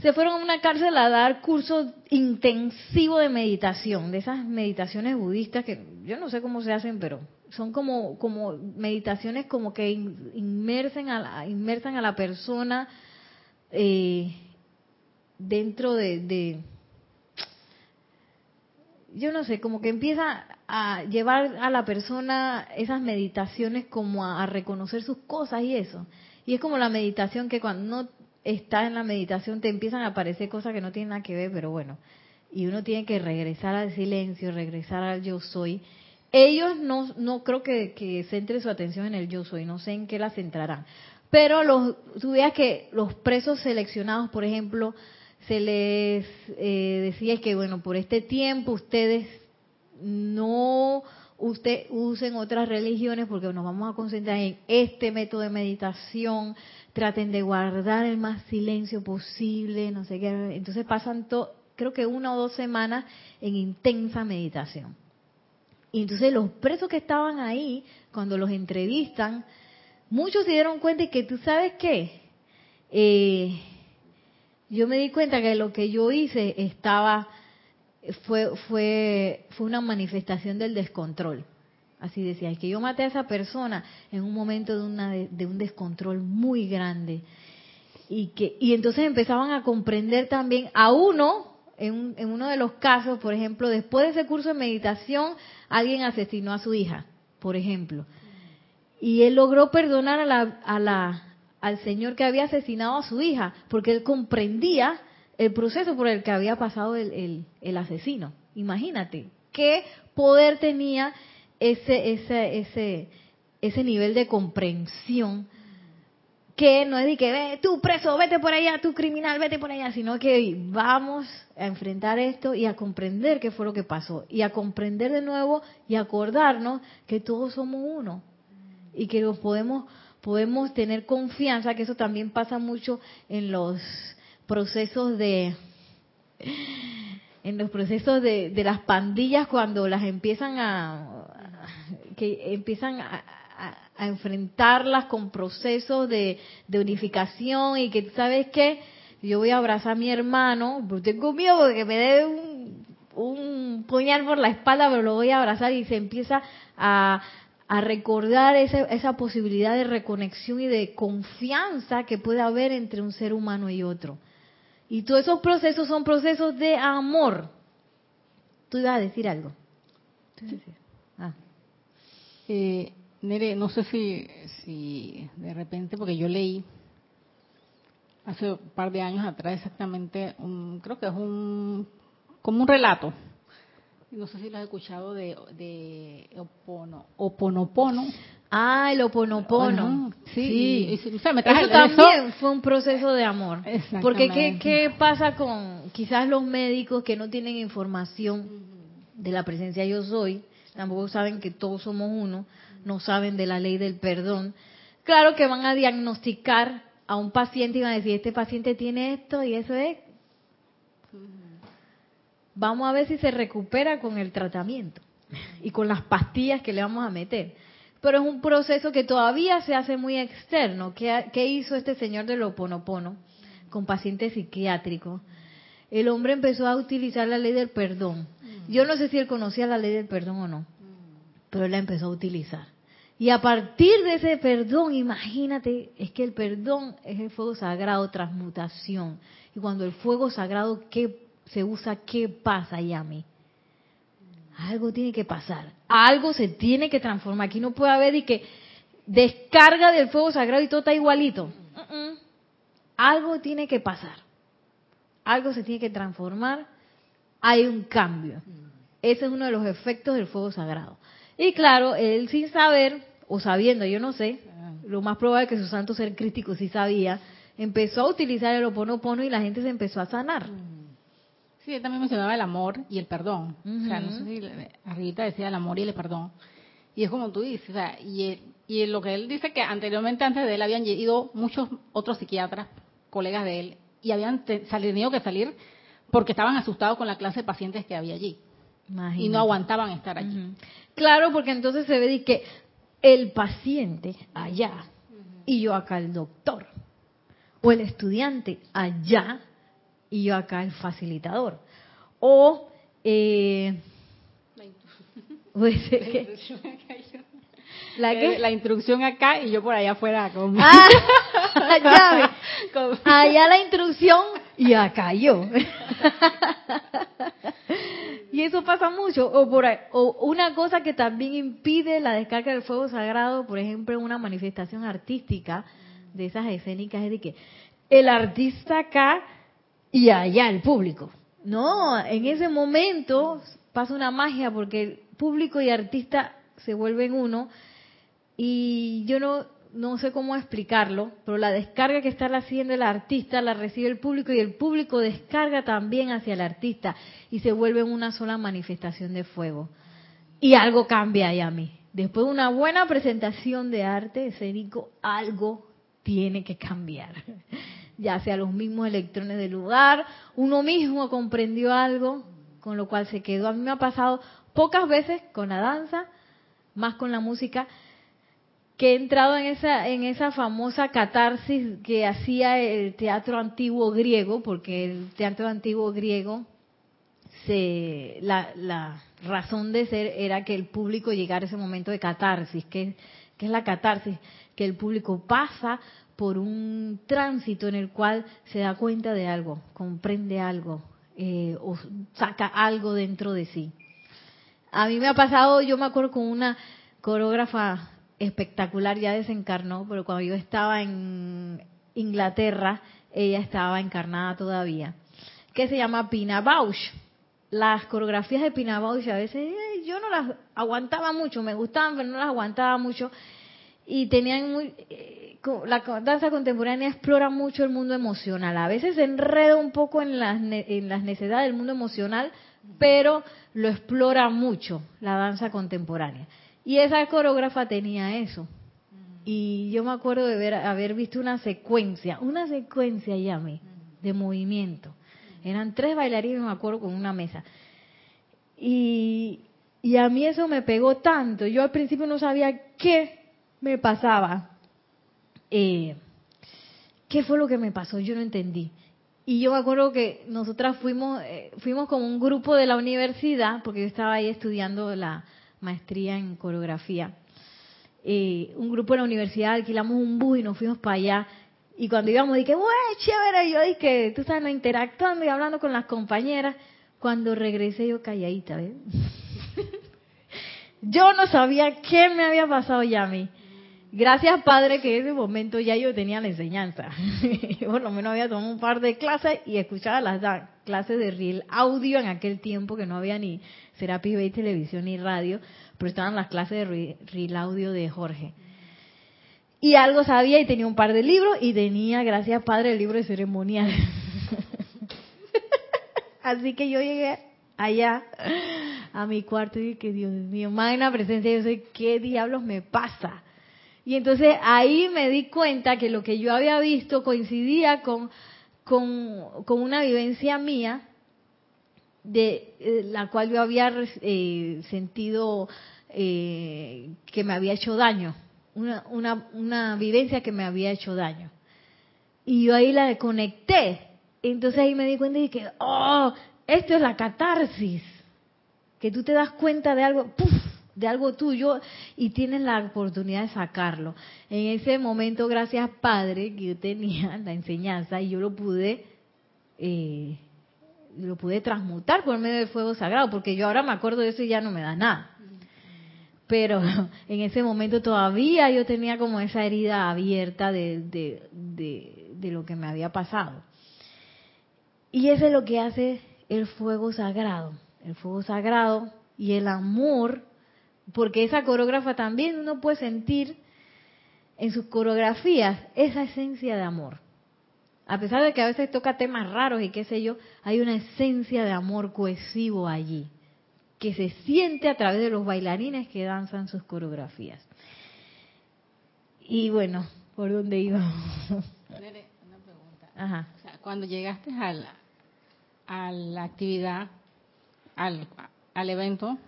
se fueron a una cárcel a dar cursos intensivos de meditación, de esas meditaciones budistas que yo no sé cómo se hacen, pero son como, como meditaciones como que inmersen a inmersan a la persona eh, dentro de, de, yo no sé, como que empieza a llevar a la persona esas meditaciones como a, a reconocer sus cosas y eso. Y es como la meditación que cuando no está en la meditación, te empiezan a aparecer cosas que no tienen nada que ver, pero bueno, y uno tiene que regresar al silencio, regresar al yo soy. Ellos no, no creo que, que centre su atención en el yo soy, no sé en qué la centrarán. Pero los, tú veas que los presos seleccionados, por ejemplo, se les eh, decía que, bueno, por este tiempo ustedes no usted usen otras religiones porque nos vamos a concentrar en este método de meditación, traten de guardar el más silencio posible, no sé qué. Entonces pasan, creo que una o dos semanas en intensa meditación. Y entonces los presos que estaban ahí, cuando los entrevistan, muchos se dieron cuenta de que tú sabes qué, eh, yo me di cuenta que lo que yo hice estaba fue fue fue una manifestación del descontrol. Así decía, es que yo maté a esa persona en un momento de, una, de, un descontrol muy grande. Y, que, y entonces empezaban a comprender también a uno, en, en uno de los casos, por ejemplo, después de ese curso de meditación, alguien asesinó a su hija, por ejemplo. Y él logró perdonar a la, a la, al señor que había asesinado a su hija, porque él comprendía el proceso por el que había pasado el, el, el asesino. Imagínate qué poder tenía ese, ese, ese, ese nivel de comprensión que no es de que ve, tú preso, vete por allá, tú criminal, vete por allá, sino que vamos a enfrentar esto y a comprender qué fue lo que pasó y a comprender de nuevo y acordarnos que todos somos uno y que los podemos podemos tener confianza, que eso también pasa mucho en los procesos de en los procesos de, de las pandillas cuando las empiezan a que empiezan a, enfrentarlas con procesos de, unificación y que, ¿sabes qué? Yo voy a abrazar a mi hermano, pero tengo miedo de que me dé un, puñal por la espalda, pero lo voy a abrazar y se empieza a, recordar esa, esa posibilidad de reconexión y de confianza que puede haber entre un ser humano y otro. Y todos esos procesos son procesos de amor. Tú ibas a decir algo. Eh, Nere, no sé si, si de repente, porque yo leí hace un par de años atrás exactamente, un, creo que es un como un relato. No sé si lo has escuchado de, de opono, Oponopono. Ah, el Oponopono. sí. sí. Eso también fue un proceso de amor. Porque ¿qué, ¿qué pasa con quizás los médicos que no tienen información de la presencia yo soy? Tampoco saben que todos somos uno no saben de la ley del perdón, claro que van a diagnosticar a un paciente y van a decir, este paciente tiene esto y eso es. Vamos a ver si se recupera con el tratamiento y con las pastillas que le vamos a meter. Pero es un proceso que todavía se hace muy externo. ¿Qué, hizo este señor de Loponopono con pacientes psiquiátricos? El hombre empezó a utilizar la ley del perdón. Yo no sé si él conocía la ley del perdón o no, pero él la empezó a utilizar. Y a partir de ese perdón, imagínate, es que el perdón es el fuego sagrado, transmutación. Y cuando el fuego sagrado ¿qué se usa, ¿qué pasa, Yami? Algo tiene que pasar, algo se tiene que transformar. Aquí no puede haber y que descarga del fuego sagrado y todo está igualito. Algo tiene que pasar, algo se tiene que transformar, hay un cambio. Ese es uno de los efectos del fuego sagrado. Y claro, él sin saber, o sabiendo, yo no sé, lo más probable es que su santo ser crítico sí sabía, empezó a utilizar el oponopono y la gente se empezó a sanar. Mm. Sí, él también mencionaba el amor y el perdón. O sea, no sé si arribita decía el amor y el perdón. Y es como tú dices, o sea, y, y lo que él dice que anteriormente, antes de él, habían ido muchos otros psiquiatras, colegas de él, y habían tenido que salir porque estaban asustados con la clase de pacientes que había allí. Y no aguantaban estar allí. Claro, porque entonces se ve que el paciente allá y yo acá el doctor. O el estudiante allá y yo acá el facilitador. O eh, la, eh, la instrucción acá y yo por allá afuera con ah, allá la instrucción y acá yo y eso pasa mucho. O, por, o una cosa que también impide la descarga del fuego sagrado, por ejemplo, una manifestación artística de esas escénicas, es de que el artista acá y allá el público. No, en ese momento pasa una magia porque el público y artista se vuelven uno y yo no no sé cómo explicarlo, pero la descarga que está haciendo el artista la recibe el público y el público descarga también hacia el artista y se vuelve una sola manifestación de fuego. Y algo cambia ahí a mí. Después de una buena presentación de arte escénico, algo tiene que cambiar. Ya sea los mismos electrones del lugar, uno mismo comprendió algo, con lo cual se quedó. A mí me ha pasado pocas veces con la danza, más con la música, que he entrado en esa, en esa famosa catarsis que hacía el teatro antiguo griego, porque el teatro antiguo griego, se, la, la razón de ser era que el público llegara a ese momento de catarsis. que es la catarsis? Que el público pasa por un tránsito en el cual se da cuenta de algo, comprende algo, eh, o saca algo dentro de sí. A mí me ha pasado, yo me acuerdo con una coreógrafa espectacular, ya desencarnó, pero cuando yo estaba en Inglaterra, ella estaba encarnada todavía, que se llama Pina Bausch. Las coreografías de Pina Bausch a veces eh, yo no las aguantaba mucho, me gustaban, pero no las aguantaba mucho. Y tenían muy, eh, la danza contemporánea explora mucho el mundo emocional. A veces se enreda un poco en las, en las necesidades del mundo emocional, pero lo explora mucho la danza contemporánea. Y esa coreógrafa tenía eso. Y yo me acuerdo de ver, haber visto una secuencia, una secuencia, Yami, de movimiento. Eran tres bailarines, me acuerdo, con una mesa. Y, y a mí eso me pegó tanto. Yo al principio no sabía qué me pasaba. Eh, ¿Qué fue lo que me pasó? Yo no entendí. Y yo me acuerdo que nosotras fuimos, eh, fuimos como un grupo de la universidad, porque yo estaba ahí estudiando la maestría en coreografía. Eh, un grupo de la universidad, alquilamos un bus y nos fuimos para allá. Y cuando íbamos, dije, ¡wey, chévere! Yo dije, tú estás interactuando y hablando con las compañeras. Cuando regresé yo calladita, ¿ves? yo no sabía qué me había pasado ya a mí. Gracias, Padre, que en ese momento ya yo tenía la enseñanza. Por lo menos había tomado un par de clases y escuchaba las clases de Real Audio en aquel tiempo que no había ni Serapis Bay Televisión ni radio, pero estaban las clases de Real Audio de Jorge. Y algo sabía y tenía un par de libros y tenía, gracias Padre, el libro de ceremonial. Así que yo llegué allá a mi cuarto y dije, Dios mío, magna presencia, yo sé qué diablos me pasa. Y entonces ahí me di cuenta que lo que yo había visto coincidía con, con, una vivencia mía de eh, la cual yo había eh, sentido eh, que me había hecho daño, una, una, una vivencia que me había hecho daño. Y yo ahí la conecté. Entonces ahí me di cuenta y dije, oh, esto es la catarsis. Que tú te das cuenta de algo, ¡puf! De algo tuyo y tienes la oportunidad de sacarlo. En ese momento, gracias Padre, que yo tenía la enseñanza y yo lo pude, eh, lo pude transmutar por medio del fuego sagrado, porque yo ahora me acuerdo de eso y ya no me da nada. Pero en ese momento todavía yo tenía como esa herida abierta de, de, de lo que me había pasado. Y eso es lo que hace el fuego sagrado. El fuego sagrado y el amor porque esa coreógrafa también uno puede sentir en sus coreografías esa esencia de amor. A pesar de que a veces toca temas raros y qué sé yo, hay una esencia de amor cohesivo allí, que se siente a través de los bailarines que danzan sus coreografías. Y bueno, ¿por dónde iba? Una pregunta. Ajá. cuando llegaste a la actividad, al, al evento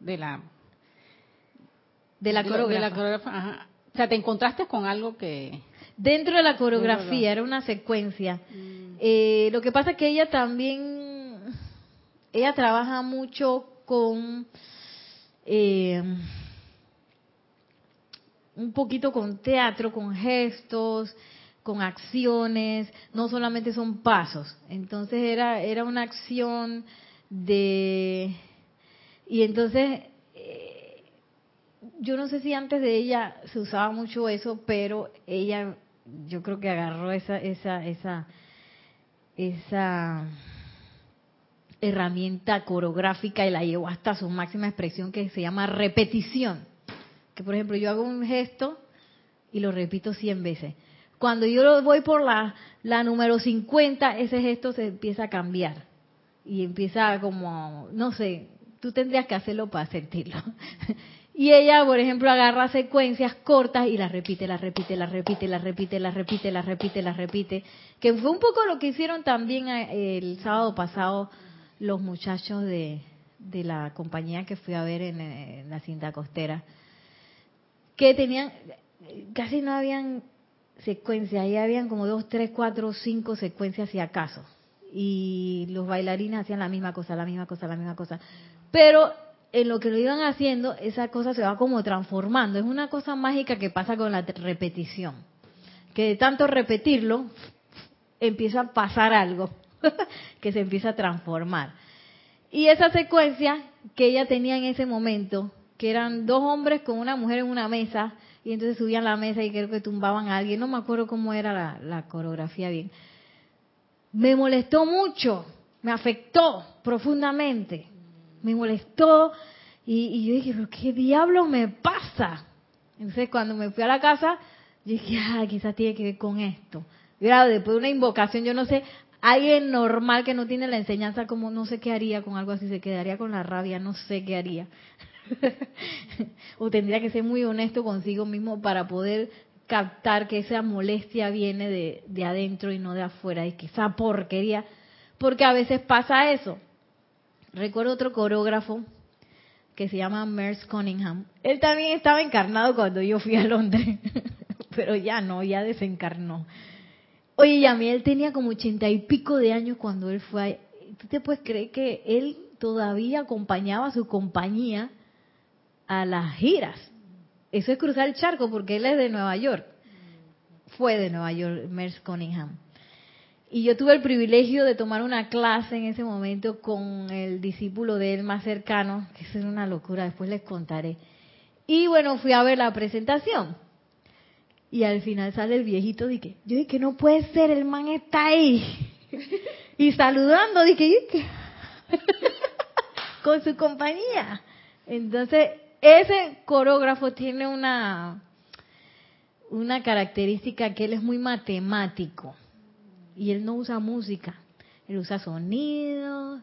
de la de la coreografía. O sea, te encontraste con algo que... Dentro de la coreografía, era una secuencia. Mm. Eh, lo que pasa es que ella también, ella trabaja mucho con... Eh, un poquito con teatro, con gestos, con acciones, no solamente son pasos. Entonces era, era una acción de... Y entonces yo no sé si antes de ella se usaba mucho eso, pero ella, yo creo que agarró esa, esa, esa, esa herramienta coreográfica y la llevó hasta su máxima expresión que se llama repetición. Que por ejemplo yo hago un gesto y lo repito 100 veces. Cuando yo voy por la, la número 50, ese gesto se empieza a cambiar y empieza como, no sé, tú tendrías que hacerlo para sentirlo. Y ella, por ejemplo, agarra secuencias cortas y las repite, las repite, las repite, las repite, las repite, las repite, las repite. Que fue un poco lo que hicieron también eh, el sábado pasado los muchachos de, de la compañía que fui a ver en, la cinta costera. Que tenían, casi no habían secuencias, ahí habían como dos, tres, cuatro, cinco secuencias si acaso. Y los bailarines hacían la misma cosa, la misma cosa, la misma cosa. Pero en lo que lo iban haciendo, esa cosa se va como transformando. Es una cosa mágica que pasa con la repetición. Que de tanto repetirlo, empieza a pasar algo, que se empieza a transformar. Y esa secuencia que ella tenía en ese momento, que eran dos hombres con una mujer en una mesa, y entonces subían la mesa y creo que tumbaban a alguien, no me acuerdo cómo era la, la coreografía bien. Me molestó mucho, me afectó profundamente me molestó y, yo dije, pero qué diablo me pasa. Entonces cuando me fui a la casa, dije, ah, quizás tiene que ver con esto. Y después de una invocación, yo no sé, alguien normal que no tiene la enseñanza, como no sé qué haría con algo así, se quedaría con la rabia, no sé qué haría. o tendría que ser muy honesto consigo mismo para poder captar que esa molestia viene de, de adentro y no de afuera, y que esa porquería, porque a veces pasa eso. Recuerdo otro coreógrafo que se llama Merce Cunningham. Él también estaba encarnado cuando yo fui a Londres, pero ya no, ya desencarnó. Oye, y a mí él tenía como ochenta y pico de años cuando él fue. A... ¿Tú te puedes creer que él todavía acompañaba a su compañía a las giras? Eso es cruzar el charco porque él es de Nueva York. Fue de Nueva York, Merce Cunningham. Y yo tuve el privilegio de tomar una clase en ese momento con el discípulo de él más cercano, que eso una locura, después les contaré. Y bueno, fui a ver la presentación. Y al final sale el viejito, dije, yo dije, no puede ser, el man está ahí. y saludando, dije, con su compañía. Entonces, ese coreógrafo tiene una, una característica que él es muy matemático y él no usa música, él usa sonidos,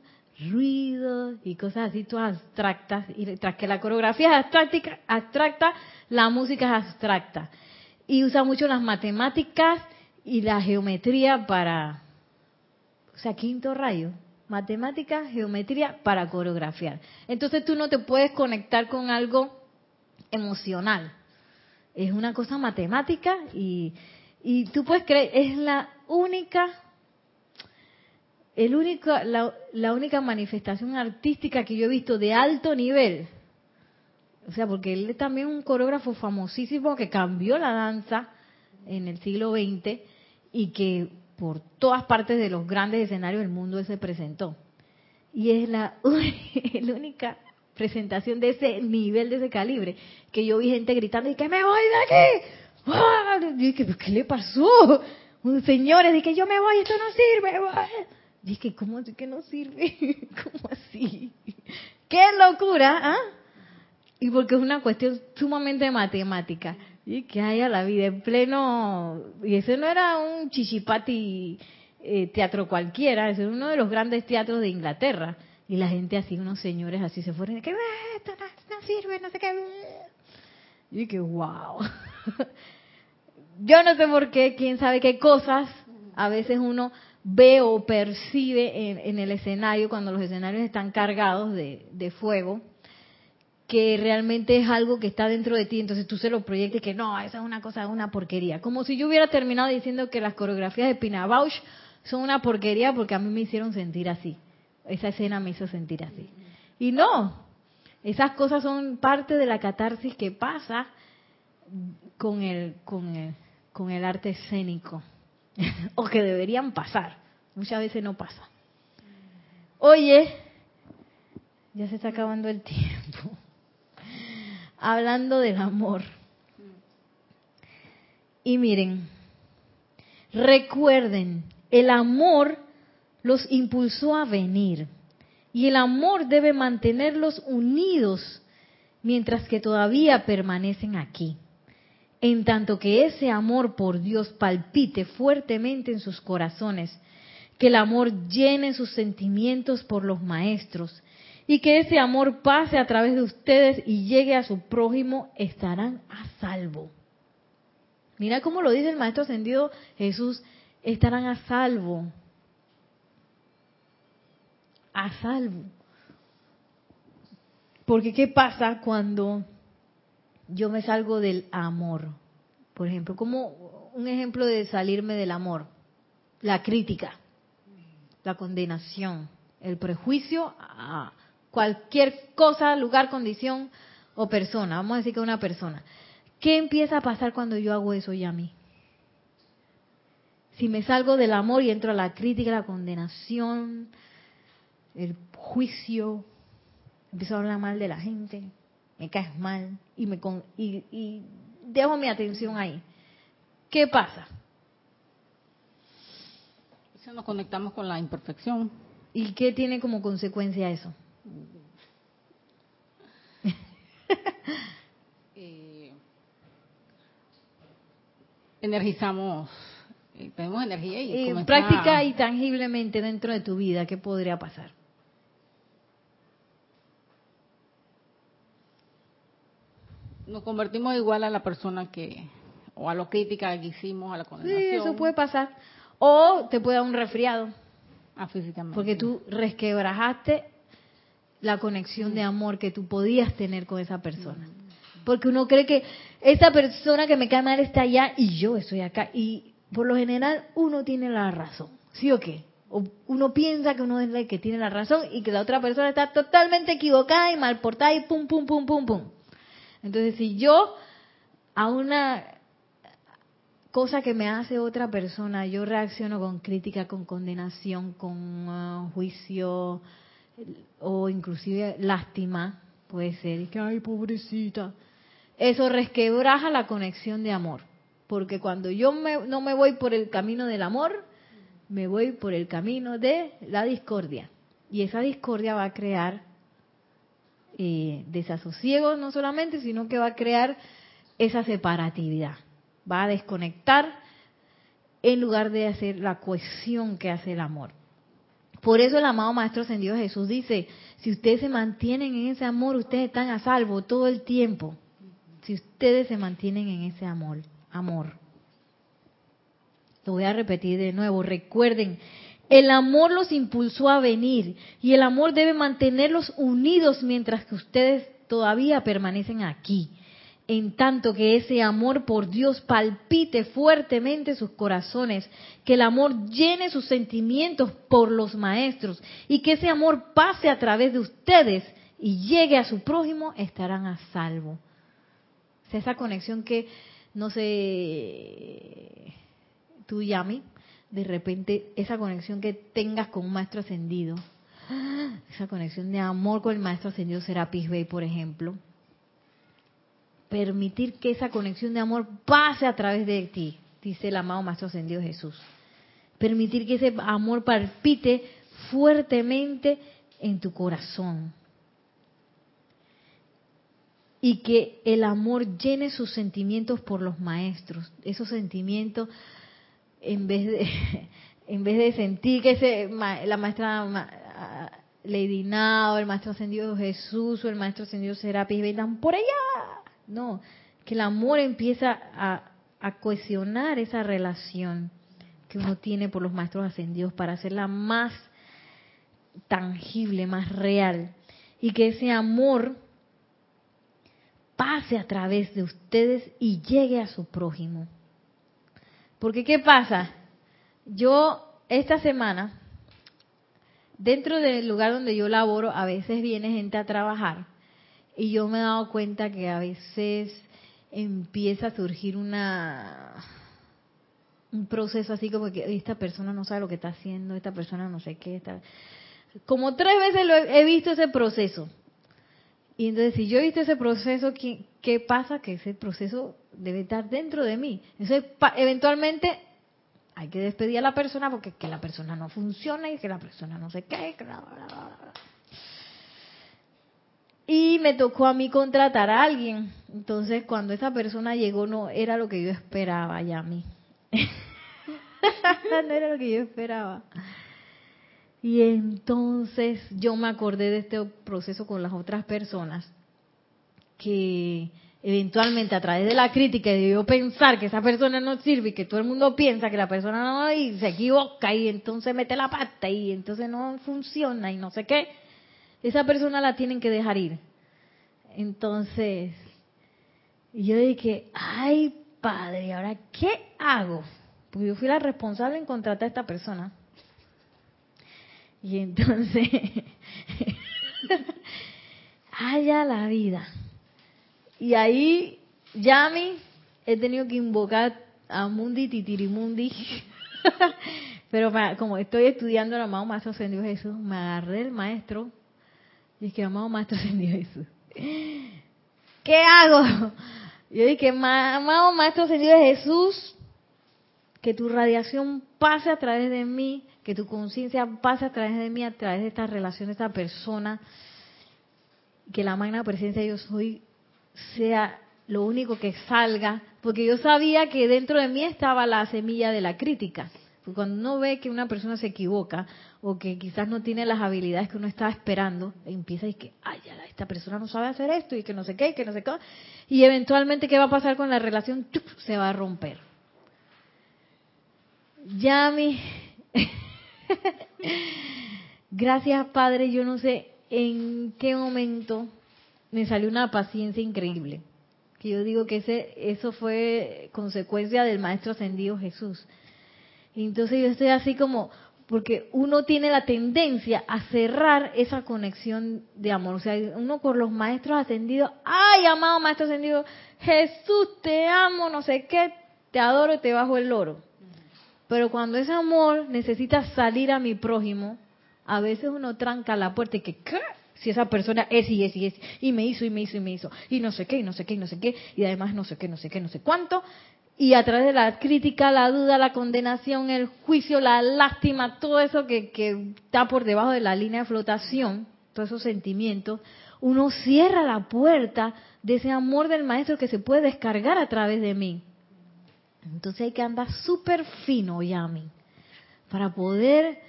ruidos y cosas así todas abstractas. Y tras que la coreografía es abstracta, abstracta, la música es abstracta. Y usa mucho las matemáticas y la geometría para, o sea, quinto rayo, matemática, geometría para coreografiar. Entonces tú no te puedes conectar con algo emocional. Es una cosa matemática y, y tú puedes creer, es la única, el único, la, la, única manifestación artística que yo he visto de alto nivel. O sea, porque él es también un coreógrafo famosísimo que cambió la danza en el siglo XX y que por todas partes de los grandes escenarios del mundo se presentó. Y es la, la única presentación de ese nivel, de ese calibre, que yo vi gente gritando y que me voy de aquí. Y dije, ¿qué le pasó? Señores, dije, yo me voy, esto no sirve. Dije, ¿cómo así que no sirve? ¿Cómo así? ¡Qué locura! ¿ah? Y porque es una cuestión sumamente matemática. Y que haya la vida en pleno... Y ese no era un chichipati eh, teatro cualquiera, ese era uno de los grandes teatros de Inglaterra. Y la gente así, unos señores así se fueron, que esto no, no sirve, no sé qué. Y que wow. yo no sé por qué, quién sabe qué cosas a veces uno ve o percibe en, el escenario cuando los escenarios están cargados de, fuego, que realmente es algo que está dentro de ti, entonces tú se lo proyectas que no, esa es una cosa, una porquería. Como si yo hubiera terminado diciendo que las coreografías de Pina Bausch son una porquería porque a mí me hicieron sentir así. Esa escena me hizo sentir así. Y no, esas cosas son parte de la catarsis que pasa con el, con el, con el arte escénico, o que deberían pasar. Muchas veces no pasa. Oye, ya se está acabando el tiempo. Hablando del amor. Y miren, recuerden, el amor los impulsó a venir. Y el amor debe mantenerlos unidos mientras que todavía permanecen aquí en tanto que ese amor por Dios palpite fuertemente en sus corazones, que el amor llene sus sentimientos por los maestros y que ese amor pase a través de ustedes y llegue a su prójimo, estarán a salvo. Mira cómo lo dice el Maestro Ascendido Jesús, estarán a salvo. A salvo. Porque ¿qué pasa cuando yo me salgo del amor. Por ejemplo, como un ejemplo de salirme del amor, la crítica, la condenación, el prejuicio a cualquier cosa, lugar, condición o persona. Vamos a decir que una persona. ¿Qué empieza a pasar cuando yo hago eso ya a mí? Si me salgo del amor y entro a la crítica, la condenación, el juicio, empiezo a hablar mal de la gente, me caes mal y, me y, dejo mi atención ahí. ¿Qué pasa? Si nos conectamos con la imperfección. ¿Y qué tiene como consecuencia eso? Eh, energizamos, eh, tenemos energía y, y práctica y tangiblemente dentro de tu vida, ¿qué podría pasar? Nos convertimos igual a la persona que, o a lo crítica que hicimos, a la condenación. Sí, eso puede pasar. O te puede dar un resfriado. Ah, físicamente. Porque tú resquebrajaste la conexión de amor que tú podías tener con esa persona. Porque uno cree que esa persona que me cae mal está allá y yo estoy acá. Y por lo general uno tiene la razón. ¿Sí o qué? O uno piensa que uno es el que tiene la razón y que la otra persona está totalmente equivocada y mal portada y pum, pum, pum, pum, pum. Entonces, si yo a una cosa que me hace otra persona, yo reacciono con crítica, con condenación, con uh, juicio o inclusive lástima, puede ser, que, ay, pobrecita. Eso resquebraja la conexión de amor, porque cuando yo no me voy por el camino del amor, me voy por el camino de la discordia. Y esa discordia va a crear eh, desasosiego no solamente, sino que va a crear esa separatividad. Va a desconectar en lugar de hacer la cohesión que hace el amor. Por eso el amado Maestro Ascendido Jesús dice, si ustedes se mantienen en ese amor, ustedes están a salvo todo el tiempo. Si ustedes se mantienen en ese amor, amor. Lo voy a repetir de nuevo. Recuerden, el amor los impulsó a venir y el amor debe mantenerlos unidos mientras que ustedes todavía permanecen aquí. En tanto que ese amor por Dios palpite fuertemente sus corazones, que el amor llene sus sentimientos por los maestros y que ese amor pase a través de ustedes y llegue a su prójimo, estarán a salvo. esa conexión que no sé, tú, Yami, de repente esa conexión que tengas con un maestro ascendido, esa conexión de amor con el maestro ascendido Serapis Bey, por ejemplo, permitir que esa conexión de amor pase a través de ti, dice el amado maestro ascendido Jesús. Permitir que ese amor palpite fuertemente en tu corazón. Y que el amor llene sus sentimientos por los maestros. Esos sentimientos en vez de en vez de sentir que ese, la maestra Lady Nao, el maestro ascendido Jesús o el maestro ascendido Serapis vengan por allá. No, que el amor empieza a, a cohesionar esa relación que uno tiene por los maestros ascendidos para hacerla más tangible, más real. Y que ese amor pase a través de ustedes y llegue a su prójimo. Porque ¿qué pasa? Yo esta semana, dentro del lugar donde yo laboro, a veces viene gente a trabajar y yo me he dado cuenta que a veces empieza a surgir una un proceso así como que esta persona no sabe lo que está haciendo, esta persona no sé qué, está... como tres veces lo he, visto ese proceso. Y entonces si yo he visto ese proceso, ¿qué, qué pasa? Que ese proceso debe estar dentro de mí. Entonces, eventualmente hay que despedir a la persona porque que la persona no funciona y que la persona no se qué. y me tocó a mí contratar a alguien. Entonces, cuando esa persona llegó, no era lo que yo esperaba ya a mí. no era lo que yo esperaba. Y entonces yo me acordé de este proceso con las otras personas que eventualmente a través de la crítica debió pensar que esa persona no sirve y que todo el mundo piensa que la persona no y se equivoca y entonces mete la pata y entonces no funciona y no sé qué, esa persona la tienen que dejar ir. Entonces, yo dije, ay padre, ¿ahora qué hago? Pues yo fui la responsable en contratar a esta persona. Y entonces, haya la vida y ahí, Yami, he tenido que invocar a Mundi Titirimundi. Pero como estoy estudiando el amado Maestro Ascendido Jesús, me agarré el maestro y dije, amado Maestro Ascendido Jesús, ¿qué hago? Yo dije, amado Maestro Ascendido Jesús, que tu radiación pase a través de mí, que tu conciencia pase a través de mí, a través de esta relación, de esta persona, que la magna presencia de yo soy sea lo único que salga, porque yo sabía que dentro de mí estaba la semilla de la crítica. cuando uno ve que una persona se equivoca o que quizás no tiene las habilidades que uno estaba esperando, empieza y que, ay, ya, esta persona no sabe hacer esto y que no sé qué, y que no sé qué. Y eventualmente, ¿qué va a pasar con la relación? Se va a romper. Ya mi... Gracias, Padre, yo no sé en qué momento me salió una paciencia increíble. Que yo digo que ese, eso fue consecuencia del Maestro Ascendido Jesús. Entonces yo estoy así como, porque uno tiene la tendencia a cerrar esa conexión de amor. O sea, uno por los maestros ascendidos, ay, amado maestro ascendido, Jesús, te amo, no sé qué, te adoro y te bajo el loro. Pero cuando ese amor necesita salir a mi prójimo, a veces uno tranca la puerta y que, ¿qué? Si esa persona es y es y es, y me hizo y me hizo y me hizo, y no sé qué, y no sé qué, y no sé qué, y además no sé qué, no sé qué, no sé cuánto, y a través de la crítica, la duda, la condenación, el juicio, la lástima, todo eso que, que está por debajo de la línea de flotación, todos esos sentimientos, uno cierra la puerta de ese amor del maestro que se puede descargar a través de mí. Entonces hay que andar súper fino, Yami, para poder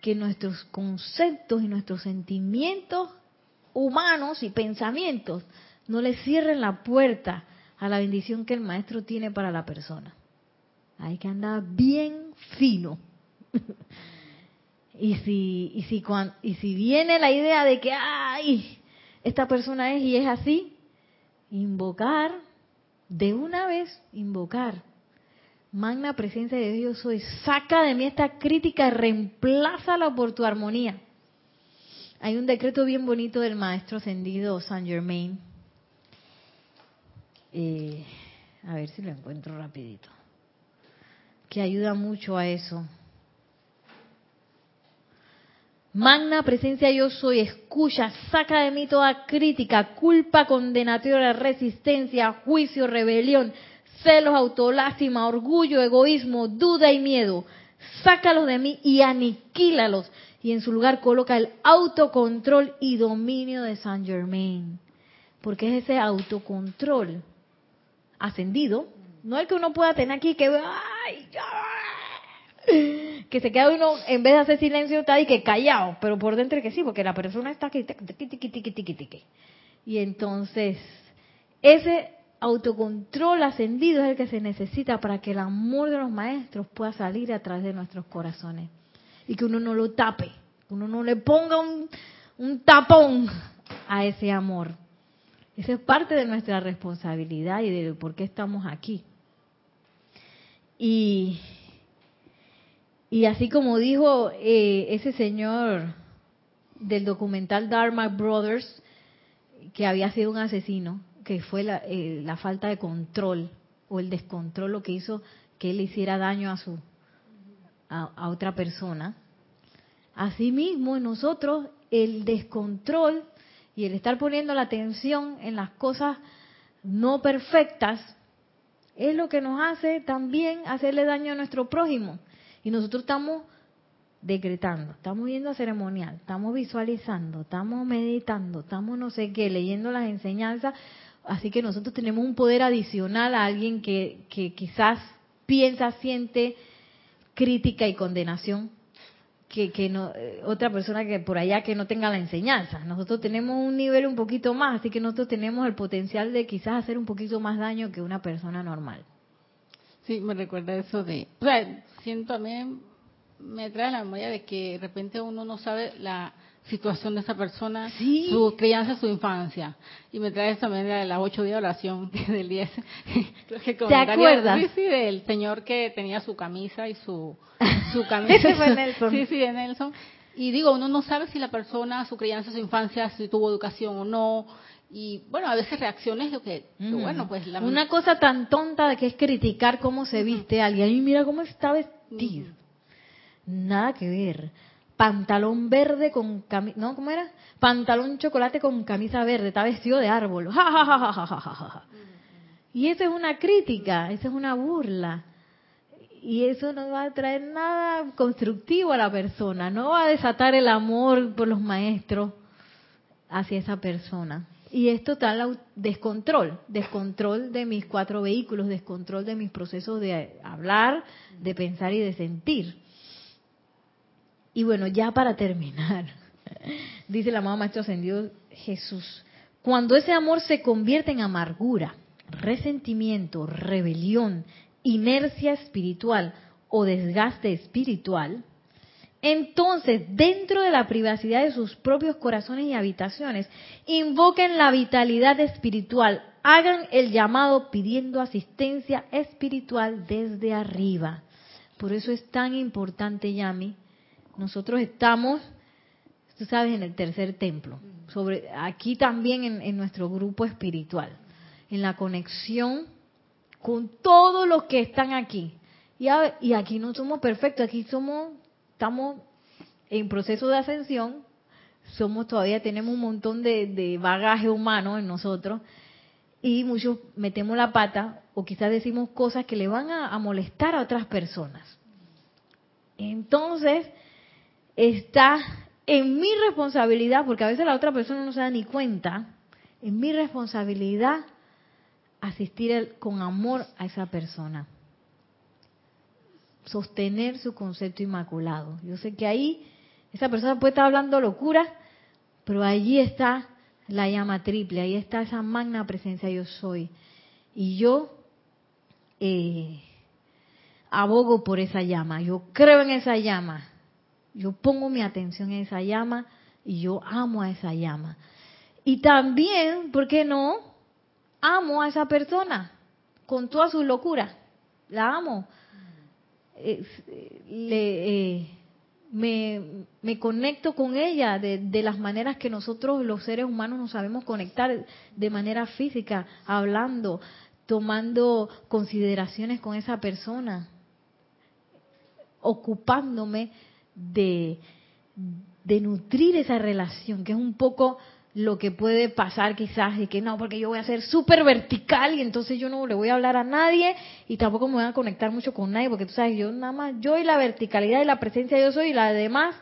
que nuestros conceptos y nuestros sentimientos humanos y pensamientos no le cierren la puerta a la bendición que el maestro tiene para la persona. Hay que andar bien fino. y si y si y si viene la idea de que ay, esta persona es y es así, invocar de una vez invocar magna presencia de Dios soy, saca de mí esta crítica y reemplázala por tu armonía. Hay un decreto bien bonito del maestro ascendido Saint Germain eh, a ver si lo encuentro rapidito, que ayuda mucho a eso. Magna presencia yo soy, escucha, saca de mí toda crítica, culpa condenatoria, resistencia, juicio, rebelión, celos, autolástima, orgullo, egoísmo, duda y miedo. Sácalos de mí y aniquílalos. Y en su lugar coloca el autocontrol y dominio de Saint Germain. Porque es ese autocontrol ascendido, no el que uno pueda tener aquí que que se queda uno en vez de hacer silencio está ahí que callado, pero por dentro que sí, porque la persona está aquí y entonces ese autocontrol ascendido es el que se necesita para que el amor de los maestros pueda salir a través de nuestros corazones y que uno no lo tape, uno no le ponga un, un tapón a ese amor. Esa es parte de nuestra responsabilidad y de por qué estamos aquí. Y, y así como dijo eh, ese señor del documental Dharma Brothers, que había sido un asesino, que fue la, eh, la falta de control o el descontrol lo que hizo que él hiciera daño a su a, otra persona. Asimismo, en nosotros el descontrol y el estar poniendo la atención en las cosas no perfectas es lo que nos hace también hacerle daño a nuestro prójimo. Y nosotros estamos decretando, estamos yendo a ceremonial, estamos visualizando, estamos meditando, estamos no sé qué, leyendo las enseñanzas. Así que nosotros tenemos un poder adicional a alguien que, que quizás piensa, siente crítica y condenación que, no, eh, otra persona que por allá que no tenga la enseñanza. Nosotros tenemos un nivel un poquito más, así que nosotros tenemos el potencial de quizás hacer un poquito más daño que una persona normal. Sí, me recuerda eso de, o sea, siento también, me trae la memoria de que de repente uno no sabe la situación de esa persona, su crianza, su infancia. Y me trae también de las ocho días de oración del 10. ¿Te acuerdas? Sí, sí, del señor que tenía su camisa y su, su camisa. fue Nelson. Sí, sí, de Nelson. Y digo, uno no sabe si la persona, su crianza, su infancia, si tuvo educación o no. Y bueno, a veces reacciones lo que, bueno, pues la... Una cosa tan tonta que es criticar cómo se viste alguien. Y mira cómo está vestido. Nada que ver pantalón verde con camisa, ¿no? ¿Cómo era? Pantalón chocolate con camisa verde, está vestido de árbol. y eso es una crítica, eso es una burla. Y eso no va a traer nada constructivo a la persona, no va a desatar el amor por los maestros hacia esa persona. Y es total descontrol, descontrol de mis cuatro vehículos, descontrol de mis procesos de hablar, de pensar y de sentir. Y bueno, ya para terminar, dice la amado Maestro Ascendido Jesús, cuando ese amor se convierte en amargura, resentimiento, rebelión, inercia espiritual o desgaste espiritual, entonces, dentro de la privacidad de sus propios corazones y habitaciones, invoquen la vitalidad espiritual, hagan el llamado pidiendo asistencia espiritual desde arriba. Por eso es tan importante, Yami. Nosotros estamos, tú sabes, en el tercer templo, sobre aquí también en, nuestro grupo espiritual, en la conexión con todos los que están aquí. Y aquí no somos perfectos, aquí somos estamos en proceso de ascensión, somos todavía tenemos un montón de, bagaje humano en nosotros y muchos metemos la pata o quizás decimos cosas que le van a, molestar a otras personas. Entonces, está en mi responsabilidad, porque a veces la otra persona no se da ni cuenta, en mi responsabilidad asistir con amor a esa persona sostener su concepto inmaculado. Yo sé que ahí esa persona puede estar hablando locura, pero allí está la llama triple, ahí está esa magna presencia yo soy. Y yo eh, abogo por esa llama, yo creo en esa llama, yo pongo mi atención en esa llama y yo amo a esa llama. Y también, ¿por qué no? Amo a esa persona con toda su locura, la amo le, eh, me, conecto con ella de, de, las maneras que nosotros los seres humanos nos sabemos conectar de manera física, hablando, tomando consideraciones con esa persona, ocupándome de, nutrir esa relación, que es un poco lo que puede pasar quizás de que no, porque yo voy a ser súper vertical y entonces yo no le voy a hablar a nadie y tampoco me voy a conectar mucho con nadie, porque tú sabes, yo nada más, yo y la verticalidad y la presencia yo soy y la demás,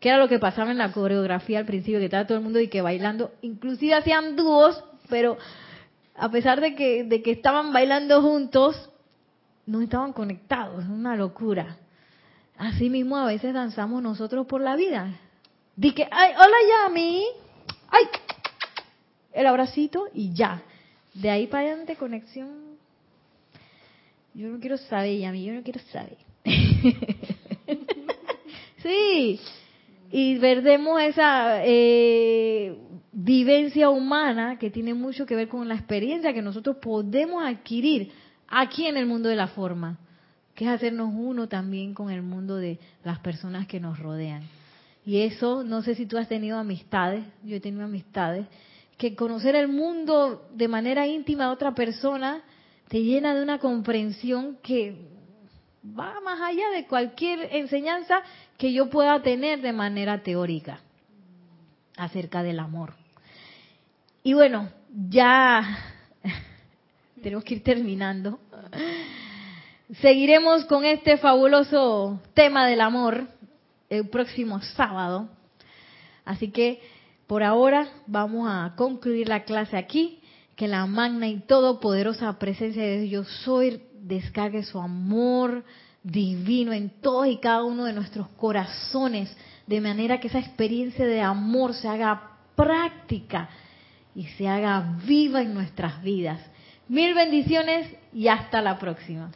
que era lo que pasaba en la coreografía al principio, que estaba todo el mundo y que bailando, inclusive hacían dúos, pero a pesar de que, de que estaban bailando juntos, no estaban conectados, es una locura. Así mismo a veces danzamos nosotros por la vida. Dije, ay, hola Yami, ¡ay! El abracito y ya. De ahí para adelante, conexión. Yo no quiero saber, y a mí yo no quiero saber. sí. Y perdemos esa eh, vivencia humana que tiene mucho que ver con la experiencia que nosotros podemos adquirir aquí en el mundo de la forma, que es hacernos uno también con el mundo de las personas que nos rodean. Y eso, no sé si tú has tenido amistades, yo he tenido amistades, que conocer el mundo de manera íntima de otra persona te llena de una comprensión que va más allá de cualquier enseñanza que yo pueda tener de manera teórica acerca del amor. Y bueno, ya tenemos que ir terminando. Seguiremos con este fabuloso tema del amor el próximo sábado. Así que por ahora vamos a concluir la clase aquí. Que la magna y todopoderosa presencia de Dios soy descargue su amor divino en todos y cada uno de nuestros corazones, de manera que esa experiencia de amor se haga práctica y se haga viva en nuestras vidas. Mil bendiciones y hasta la próxima.